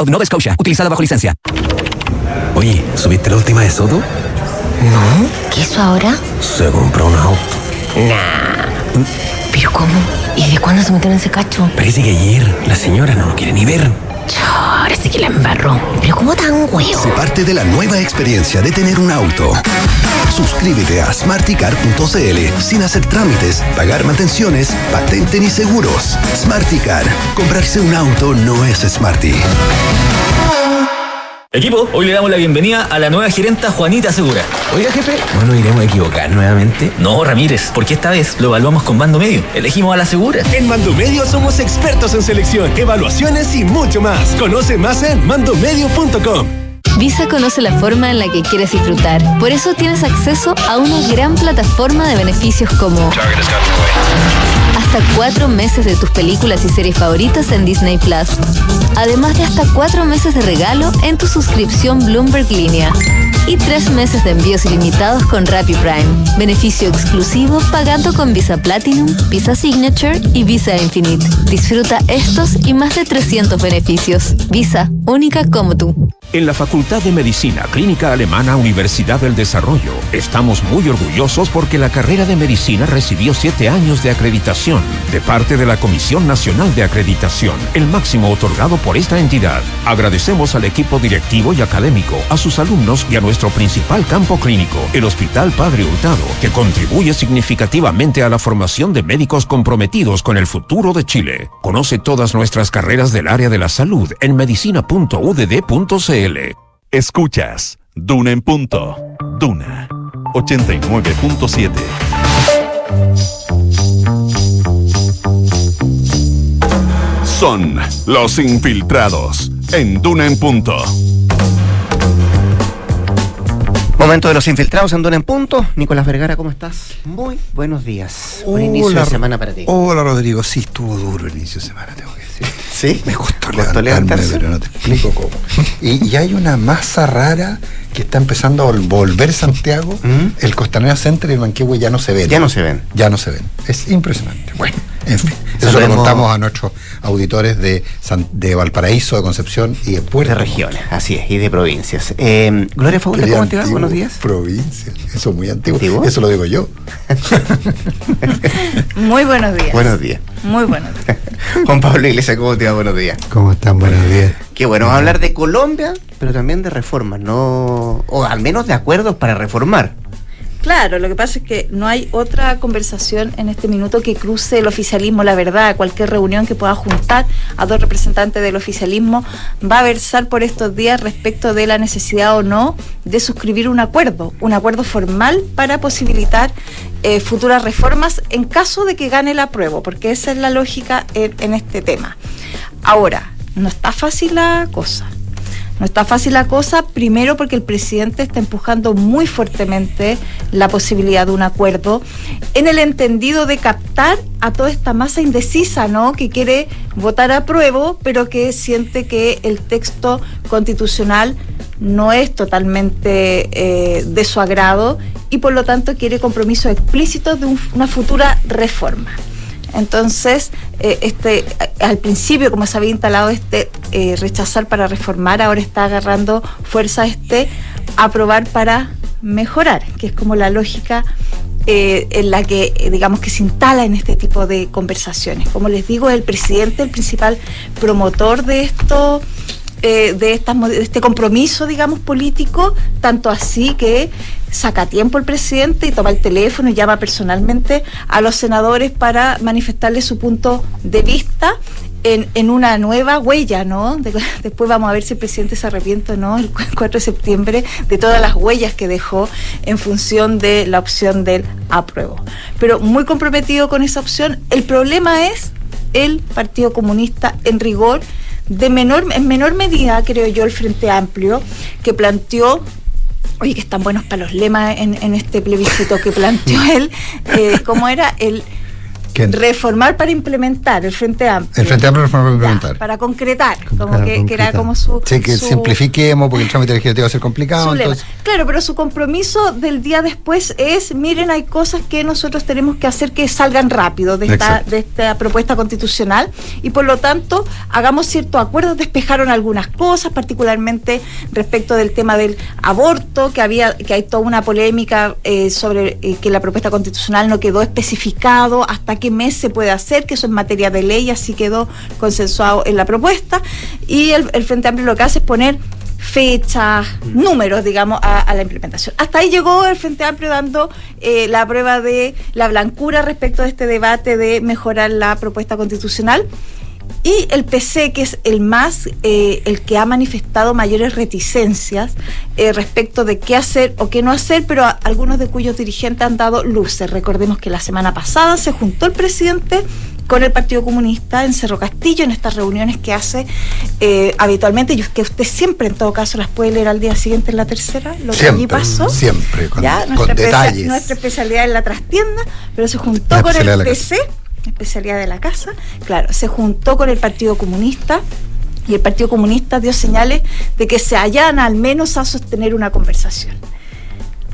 of Nova Scotia, utilizada bajo licencia. Oye, ¿subiste la última de Soto? No, ¿qué hizo ahora? Se compró un auto. Nah. ¿Pero cómo? ¿Y de cuándo se metieron en ese cacho? Parece que ayer la señora no lo quiere ni ver. Ahora sí que la embarró. ¿Pero cómo tan huevo? Se parte de la nueva experiencia de tener un auto. Suscríbete a smarticar.cl sin hacer trámites, pagar mantenciones, patente ni seguros. Smarticar. Comprarse un auto no es smarty. Equipo, hoy le damos la bienvenida a la nueva gerenta Juanita Segura. Oiga, jefe, ¿no nos iremos a equivocar nuevamente? No, Ramírez, porque esta vez lo evaluamos con Mando Medio. Elegimos a la Segura. En Mando Medio somos expertos en selección, evaluaciones y mucho más. Conoce más en mandomedio.com. Visa conoce la forma en la que quieres disfrutar. Por eso tienes acceso a una gran plataforma de beneficios como hasta cuatro meses de tus películas y series favoritas en Disney Plus. Además de hasta cuatro meses de regalo en tu suscripción Bloomberg Línea. Y tres meses de envíos ilimitados con Rappi Prime. Beneficio exclusivo pagando con Visa Platinum, Visa Signature y Visa Infinite. Disfruta estos y más de 300 beneficios. Visa, única como tú. En la Facultad de Medicina Clínica Alemana Universidad del Desarrollo estamos muy orgullosos porque la carrera de medicina recibió siete años de acreditación de parte de la Comisión Nacional de Acreditación, el máximo otorgado por esta entidad. Agradecemos al equipo directivo y académico, a sus alumnos y a nuestro principal campo clínico, el Hospital Padre Hurtado, que contribuye significativamente a la formación de médicos comprometidos con el futuro de Chile. Conoce todas nuestras carreras del área de la salud en medicina.udd.cl. Escuchas Duna en punto. Duna 89.7. Son los infiltrados en Duna en punto. Momento de los infiltrados en en punto. Nicolás Vergara, ¿cómo estás? Muy buenos días. Buen inicio de semana para ti. Hola Rodrigo, sí estuvo duro el inicio de semana, tengo que decir. ¿Sí? Me costó, ¿Costó levantarme, pero no te explico cómo. Y, y hay una masa rara que está empezando a vol- volver Santiago. El Costanera Center y el Manquehue ya no se ven. ¿Mm? Ya no se ven. Ya no se ven. Es impresionante. Bueno, en fin. Eso lo contamos a nuestros auditores de, San- de Valparaíso, de Concepción y de Puerto De regiones, así es, y de provincias. Eh, Gloria Qué ¿cómo te va? Buenos días. Provincia. Eso es muy antiguo. ¿Antiguo? Eso lo digo yo. (laughs) Muy buenos días. Buenos días. Muy buenos días. (laughs) Juan Pablo Iglesias, ¿cómo te va? Buenos días. ¿Cómo están? Buenos días. Qué bueno, vamos a hablar de Colombia, pero también de reformas, no, o al menos de acuerdos para reformar. Claro, lo que pasa es que no hay otra conversación en este minuto que cruce el oficialismo, la verdad. Cualquier reunión que pueda juntar a dos representantes del oficialismo va a versar por estos días respecto de la necesidad o no de suscribir un acuerdo, un acuerdo formal para posibilitar eh, futuras reformas en caso de que gane el apruebo, porque esa es la lógica en, en este tema. Ahora, no está fácil la cosa. No está fácil la cosa, primero porque el presidente está empujando muy fuertemente la posibilidad de un acuerdo en el entendido de captar a toda esta masa indecisa, ¿no? Que quiere votar a prueba, pero que siente que el texto constitucional no es totalmente eh, de su agrado y por lo tanto quiere compromisos explícitos de un- una futura reforma. Entonces, eh, este, al principio, como se había instalado este eh, rechazar para reformar, ahora está agarrando fuerza este aprobar para mejorar, que es como la lógica eh, en la que, digamos, que se instala en este tipo de conversaciones. Como les digo, el presidente, el principal promotor de esto, eh, de, este compromiso, digamos, político, tanto así que saca tiempo el presidente y toma el teléfono y llama personalmente a los senadores para manifestarles su punto de vista en, en una nueva huella, ¿no? De- (laughs) después vamos a ver si el presidente se arrepiente o no el 4 de septiembre de todas las huellas que dejó en función de la opción del apruebo. Pero muy comprometido con esa opción. El problema es el Partido Comunista en rigor de menor en menor medida creo yo el Frente Amplio que planteó oye que están buenos para los lemas en, en este plebiscito que planteó (laughs) él eh, cómo era el ¿Quién? reformar para implementar el Frente Amplio El Frente Amplio Reforma Complementar. para concretar como Para que, que era como su, Sí, que su- simplifiquemos porque el trámite legislativo va a ser complicado. entonces, Claro, pero su compromiso del día después es, miren, hay cosas que nosotros tenemos que hacer que salgan rápido de esta, Exacto. de esta propuesta constitucional y por lo tanto hagamos ciertos acuerdos, despejaron algunas cosas, particularmente respecto del tema del aborto, que había, que hay toda una polémica eh, sobre eh, que la propuesta constitucional no quedó especificado hasta qué mes se puede hacer, que eso es materia de ley, así quedó consensuado en la propuesta. Y el, el Frente Amplio lo que hace es poner fechas, números, digamos, a, a la implementación. Hasta ahí llegó el Frente Amplio dando eh, la prueba de la blancura respecto de este debate de mejorar la propuesta constitucional. Y el PC, que es el más, eh, el que ha manifestado mayores reticencias eh, respecto de qué hacer o qué no hacer, pero algunos de cuyos dirigentes han dado luces. Recordemos que la semana pasada se juntó el presidente con el Partido Comunista en Cerro Castillo, en estas reuniones que hace eh, habitualmente, y que usted siempre en todo caso las puede leer al día siguiente en la tercera, lo que allí Siempre, pasó. siempre, con, Ya, con nuestra, detalles. nuestra especialidad en la trastienda, pero se juntó con el. PC, especialidad de la casa, claro, se juntó con el Partido Comunista y el Partido Comunista dio señales de que se hallan al menos a sostener una conversación.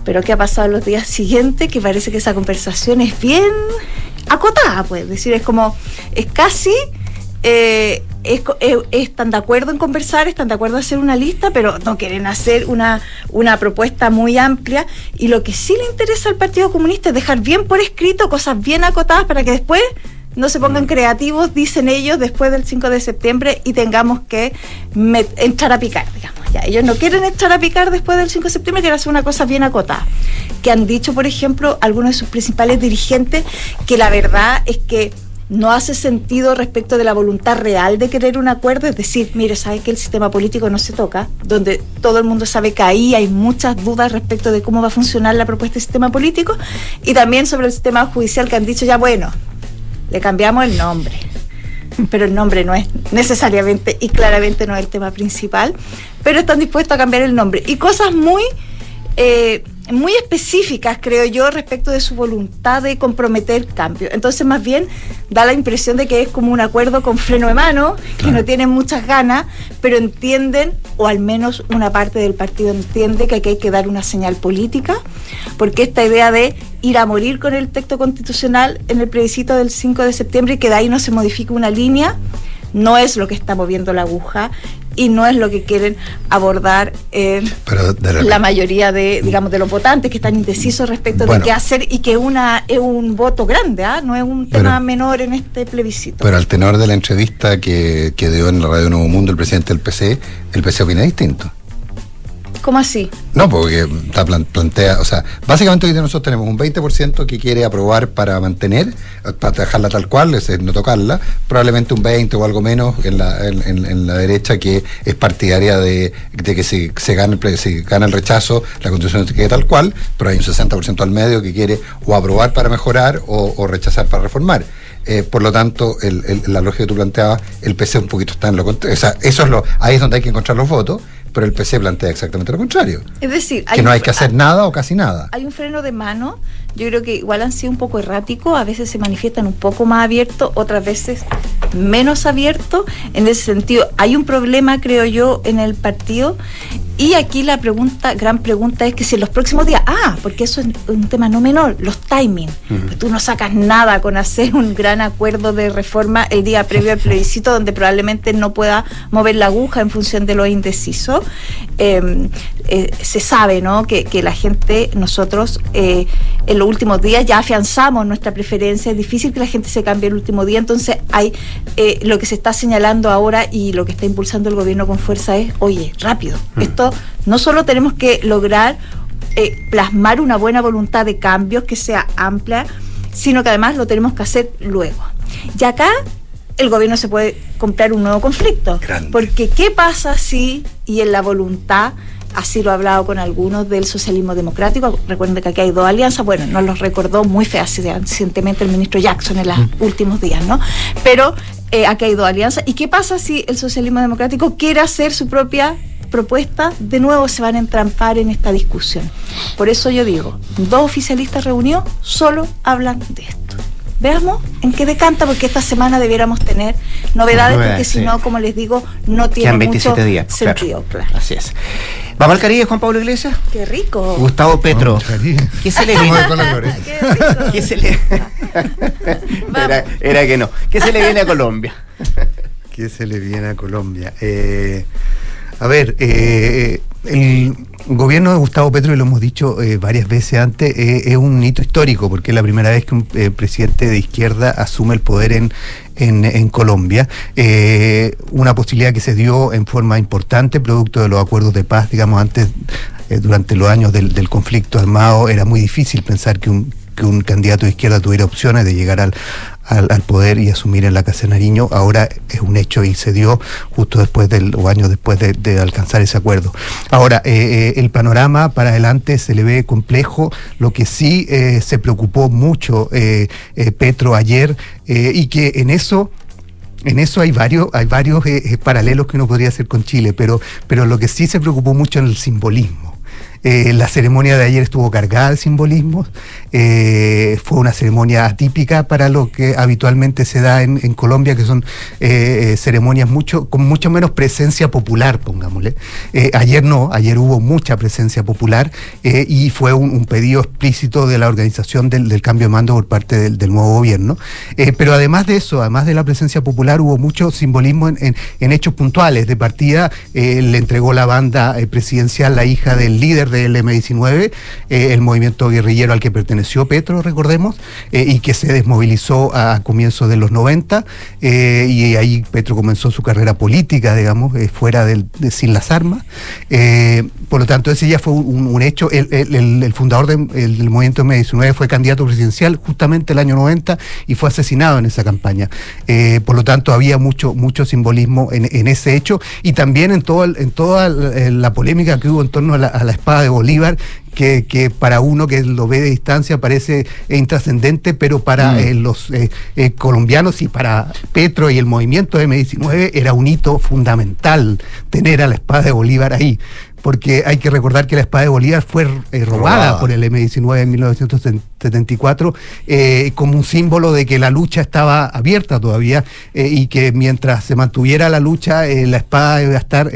Pero ¿qué ha pasado en los días siguientes? Que parece que esa conversación es bien acotada, pues. Es decir, es como, es casi, eh, es eh, están de acuerdo en conversar, están de acuerdo en hacer una lista, pero no quieren hacer una, una propuesta muy amplia. Y lo que sí le interesa al Partido Comunista es dejar bien por escrito cosas bien acotadas para que después no se pongan creativos, dicen ellos, después del 5 de septiembre y tengamos que entrar a picar, digamos. Ya, ellos no quieren echar a picar después del 5 de septiembre, quieren hacer una cosa bien acotada. Que han dicho, por ejemplo, algunos de sus principales dirigentes que la verdad es que no hace sentido respecto de la voluntad real de querer un acuerdo, es decir, mire, sabe que el sistema político no se toca, donde todo el mundo sabe que ahí hay muchas dudas respecto de cómo va a funcionar la propuesta de sistema político, y también sobre el sistema judicial que han dicho ya, bueno, le cambiamos el nombre, pero el nombre no es necesariamente y claramente no es el tema principal, pero están dispuestos a cambiar el nombre. Y cosas muy, eh, muy específicas, creo yo, respecto de su voluntad de comprometer cambio. Entonces, más bien, da la impresión de que es como un acuerdo con freno de mano, que no tienen muchas ganas, pero entienden, o al menos una parte del partido entiende que aquí hay que dar una señal política, porque esta idea de ir a morir con el texto constitucional en el plebiscito del 5 de septiembre y que de ahí no se modifique una línea, no es lo que está moviendo la aguja y no es lo que quieren abordar eh, la mayoría de, digamos, de los votantes que están indecisos respecto Bueno. de qué hacer y que una es un voto grande, ¿ah? no es un tema Pero- menor en este plebiscito. Pero al tenor de la entrevista que, que dio en la Radio Nuevo Mundo el presidente del PC, el PC opina distinto. ¿Cómo así? No, porque está plan- plantea, o sea, básicamente hoy nosotros tenemos un 20% que quiere aprobar para mantener, eh, para dejarla tal cual, es decir, no tocarla, probablemente un 20 o algo menos en la, en, la derecha que es partidaria de, que si se gana, el, si el rechazo, la constitución se quede tal cual, pero hay un 60% al medio que quiere o aprobar para mejorar o rechazar para reformar. Eh, por lo tanto, el- el- la lógica que tú planteabas, el PC un poquito está en lo contrario. O sea, eso es lo, ahí es donde hay que encontrar los votos, pero el PC plantea exactamente lo contrario. Es decir, que no hay que hacer nada o casi nada. hay un freno de mano. Yo creo que igual han sido un poco erráticos, a veces se manifiestan un poco más abiertos, otras veces menos abiertos. En ese sentido, hay un problema, creo yo, en el partido. Y aquí la pregunta, gran pregunta es que si en los próximos días, ah, porque eso es un tema no menor, los timing. Pues tú no sacas nada con hacer un gran acuerdo de reforma el día previo al plebiscito, donde probablemente no pueda mover la aguja en función de los indecisos. Eh, eh, se sabe, ¿no? Que, que la gente, nosotros, eh, en últimos días ya afianzamos nuestra preferencia. Es difícil que la gente se cambie el último día. Entonces, hay eh, lo que se está señalando ahora y lo que está impulsando el gobierno con fuerza es, oye, rápido. Esto no solo tenemos que lograr eh, plasmar una buena voluntad de cambios que sea amplia, sino que además lo tenemos que hacer luego. Y acá el gobierno se puede comprar un nuevo conflicto. Porque ¿qué pasa si, y en la voluntad, así lo he hablado con algunos del socialismo democrático, recuerden que aquí hay dos alianzas, bueno, nos los recordó muy fehacientemente el ministro Jackson en los últimos días, ¿no? Pero eh, aquí hay dos alianzas. ¿Y qué pasa si el socialismo democrático quiere hacer su propia propuesta? De nuevo se van a entrampar en esta discusión. Por eso yo digo, dos oficialistas reunidos solo hablan de esto. Veamos en qué decanta, porque esta semana debiéramos tener novedades, porque si sí. no, como les digo, no tiene mucho 27 días. claro. sentido. claro. Así es. ¿Vamos al Caribe, Juan Pablo Iglesias? Qué rico. Gustavo Petro. ¿Qué se le viene? ¿Qué se le... era, era que no. ¿Qué se le viene a Colombia? ¿Qué se le viene a Colombia? Eh, a ver, eh, el gobierno de Gustavo Petro, y lo hemos dicho eh, varias veces antes, eh, es un hito histórico, porque es la primera vez que un eh, presidente de izquierda asume el poder en, en, en Colombia. Una posibilidad que se dio en forma importante, producto de los acuerdos de paz, digamos, antes, durante los años del, del conflicto armado, era muy difícil pensar que un que un candidato de izquierda tuviera opciones de llegar al, al, al poder y asumir en la Casa de Nariño, ahora es un hecho y se dio justo después del, o años después de, alcanzar ese acuerdo. Ahora, eh, eh, el panorama para adelante se le ve complejo, lo que sí eh, se preocupó mucho Petro ayer y que en eso en eso hay varios, hay varios paralelos que uno podría hacer con Chile, pero, pero lo que sí se preocupó mucho en el simbolismo. Eh, la ceremonia de ayer estuvo cargada de simbolismos, eh, fue una ceremonia atípica para lo que habitualmente se da en, Colombia, que son eh, ceremonias mucho, con mucho menos presencia popular, pongámosle. Ayer no, ayer hubo mucha presencia popular y fue un, pedido explícito de la organización del, del cambio de mando por parte del, nuevo gobierno. Pero además de eso, además de la presencia popular, hubo mucho simbolismo en, en- en hechos puntuales. De partida, le entregó la banda presidencial la hija del líder del M-19, eh, el movimiento guerrillero al que perteneció Petro, recordemos, eh, y que se desmovilizó a comienzos de los 90, eh, y ahí Petro comenzó su carrera política, digamos, fuera del, de- sin las armas. Por lo tanto, ese ya fue un, hecho. El, fundador de- el- del movimiento M-19 fue candidato presidencial justamente el año 90 y fue asesinado en esa campaña. Por lo tanto, había mucho, mucho simbolismo en, ese hecho y también en, todo en toda la, polémica que hubo en torno a la espada de Bolívar, que, que para uno que lo ve de distancia parece intrascendente, pero para Mm. eh, los eh, eh, colombianos y para Petro y el movimiento M19 era un hito fundamental tener a la espada de Bolívar ahí. Porque hay que recordar que la espada de Bolívar fue eh, robada, Robada. por el M19 en 1974 eh, como un símbolo de que la lucha estaba abierta todavía eh, y que mientras se mantuviera la lucha la espada iba a estar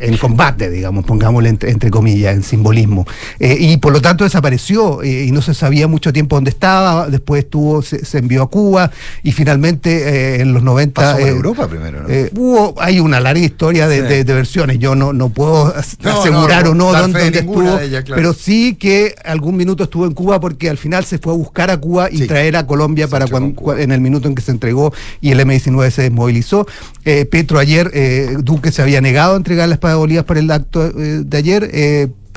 en combate, digamos, pongámosle entre, entre comillas, en simbolismo. Y por lo tanto desapareció y no se sabía mucho tiempo dónde estaba, después estuvo, se, se envió a Cuba y finalmente en los 90... Pasó por Europa primero, hubo, hay una larga historia de, de- de yo no, no puedo No, asegurar no, o no dónde, dónde estuvo, claro. pero sí que algún minuto estuvo en Cuba porque al final se fue a buscar a Cuba y traer a Colombia para cuan- cua- en el minuto en que se entregó y el M-19 se desmovilizó. Eh, Petro ayer, eh, Duque se había negado a entregar la espada de Bolívar para el acto eh, de ayer.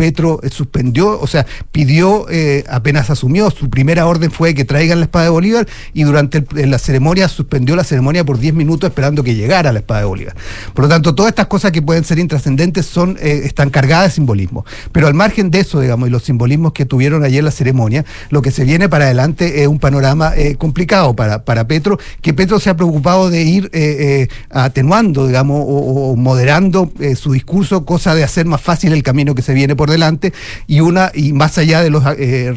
Petro eh, suspendió, o sea, pidió, eh, apenas asumió, su primera orden fue que traigan la espada de Bolívar y durante el- la ceremonia suspendió la ceremonia por 10 minutos esperando que llegara la espada de Bolívar. Por lo tanto, todas estas cosas que pueden ser intrascendentes son, eh, están cargadas de simbolismo. Pero al margen de eso, digamos, y los simbolismos que tuvieron ayer la ceremonia, lo que se viene para adelante es un panorama complicado para, para Petro, que Petro se ha preocupado de ir atenuando, digamos, o, o moderando su discurso, cosa de hacer más fácil el camino que se viene por delante, y una, y más allá de las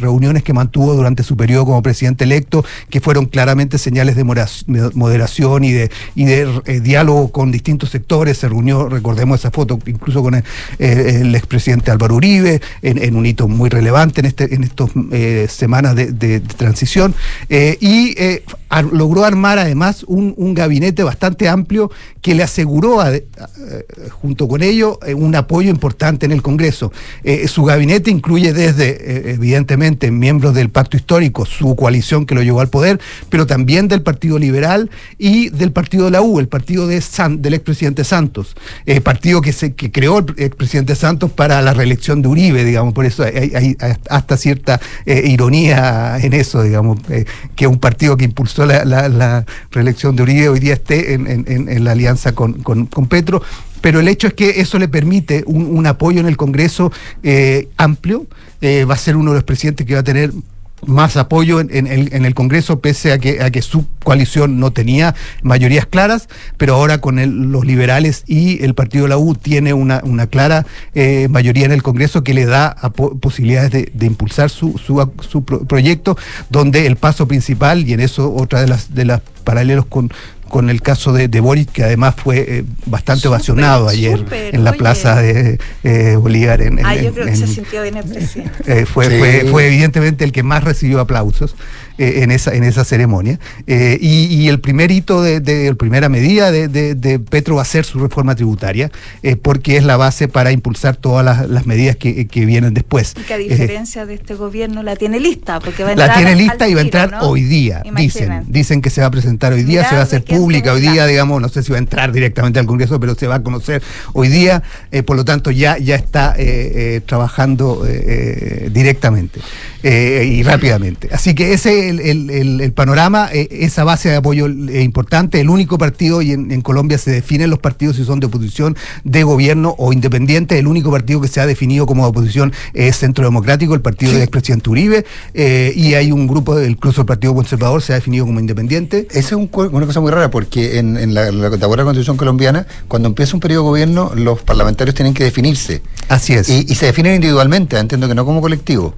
reuniones que mantuvo durante su periodo como presidente electo, que fueron claramente señales de moderación y de, y de eh, diálogo con distintos sectores, se reunió, recordemos esa foto, incluso con el, eh, el expresidente Álvaro Uribe, en, un hito muy relevante en este, en estas semanas de, transición, eh, y eh, logró armar además un, gabinete bastante amplio que le aseguró a- eh, junto con ello eh, un apoyo importante en el Congreso. Eh, su gabinete incluye desde, eh, evidentemente, miembros del Pacto Histórico, su coalición que lo llevó al poder, pero también del Partido Liberal y del Partido de la U, el partido de San- del expresidente Santos, eh, partido que, se, que creó el expresidente Santos para la reelección de Uribe, digamos, por eso hay, hasta cierta eh, ironía en eso, digamos, que un partido que impulsó la, reelección de Uribe hoy día esté en, la alianza con- con Petro. Pero el hecho es que eso le permite un, un apoyo en el Congreso eh, amplio. eh, va a ser uno de los presidentes que va a tener más apoyo en, en en el Congreso, pese a que, a que su coalición no tenía mayorías claras, pero ahora con los liberales y el Partido de la U tiene una, una clara eh, mayoría en el Congreso que le da posibilidades de, impulsar su, su, su pro- proyecto, donde el paso principal, y en eso otra de las, de las paralelos con con el caso de, de Boric, que además fue eh, bastante ovacionado ayer en la oye. plaza de eh, Bolívar. En, en- Ah, yo en- creo que se sintió bien el presidente. eh, fue, Sí. fue, fue evidentemente el que más recibió aplausos eh, en, esa, en esa ceremonia. Eh, y, y el primer hito, de, de- la primera medida de, de- de Petro va a ser su reforma tributaria, eh, porque es la base para impulsar todas las, las medidas que, que vienen después. Y que a Eh, diferencia de este gobierno la tiene lista, porque va a la entrar tiene al lista y va a entrar ¿no? hoy día, dicen. Imagínate. Dicen que se va a presentar hoy día, se va a hacer pública hoy día, digamos, no sé si va a entrar directamente al Congreso, pero se va a conocer hoy día, por lo tanto ya, ya está trabajando directamente eh, y rápidamente. Así que ese es el, el- el- el panorama, eh, esa base de apoyo es importante, el único partido, y en, en Colombia se definen los partidos si son de oposición, de gobierno o independiente, el único partido que se ha definido como de oposición es Centro Democrático, el partido del expresidente Uribe, eh, y hay un grupo, incluso el Partido Conservador se ha definido como independiente. Esa es un una cosa muy rara porque en, en la, la Constitución colombiana, cuando empieza un periodo de gobierno, los parlamentarios tienen que definirse. Así es. Y, y se definen individualmente, entiendo que no como colectivo.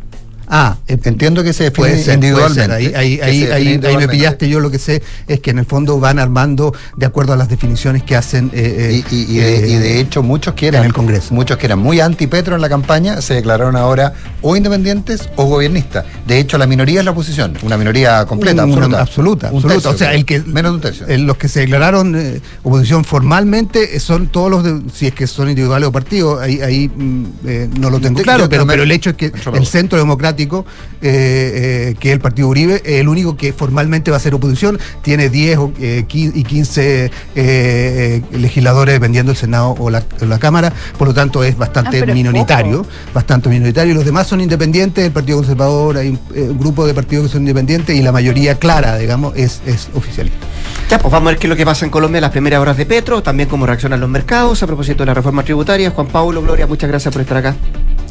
Ah, entiendo que se define Puede ser, individualmente. puede ser. Ahí, ahí, ahí, ahí- me pillaste. Yo lo que sé es que en el fondo van armando de acuerdo a las definiciones que hacen. eh, y, y- y de, y de hecho, muchos que eran, muchos que eran muy anti-Petro en la campaña se declararon ahora o independientes o gobiernistas. De hecho, la minoría es la oposición, una minoría completa, absoluta. absoluta, Un absoluta. tercio, o sea, el que menos de un tercio. el- los que se declararon eh, oposición formalmente eh, son todos los de, si es que son individuales o partidos, ahí, ahí mm, eh, no lo tengo claro, pero, pero el hecho es que el Centro Democrático, eh, eh, que es el Partido Uribe, es el único que formalmente va a ser oposición, tiene 10 o, eh, 15 y 15 eh, eh, legisladores dependiendo del Senado o la, o la Cámara, por lo tanto es bastante Ah, minoritario, bastante minoritario. Los demás son independientes, el Partido Conservador, hay un, eh, un grupo de partidos que son independientes y la mayoría clara, digamos, es, es oficialista. Ya, pues vamos a ver qué es lo que pasa en Colombia en las primeras horas de Petro, también cómo reaccionan los mercados a propósito de la reforma tributaria. Juan Pablo, Gloria, muchas gracias por estar acá.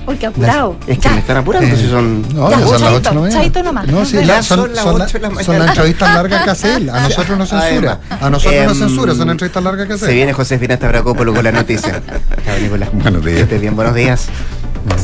Uy, qué apurado. Es que me están apurando, Eh, si son... no, Ya, ya son las chaito, ocho de la mañana. chaito nomás. No, sí, la- son, son las son la- ocho de la son las entrevistas largas que hace él. A (laughs) nosotros no censura. A nosotros no Em, censura, son entrevistas largas que hace Se él. viene José Finasta Bracópolo con la noticia. (laughs) Buenos días. Bien, buenos días.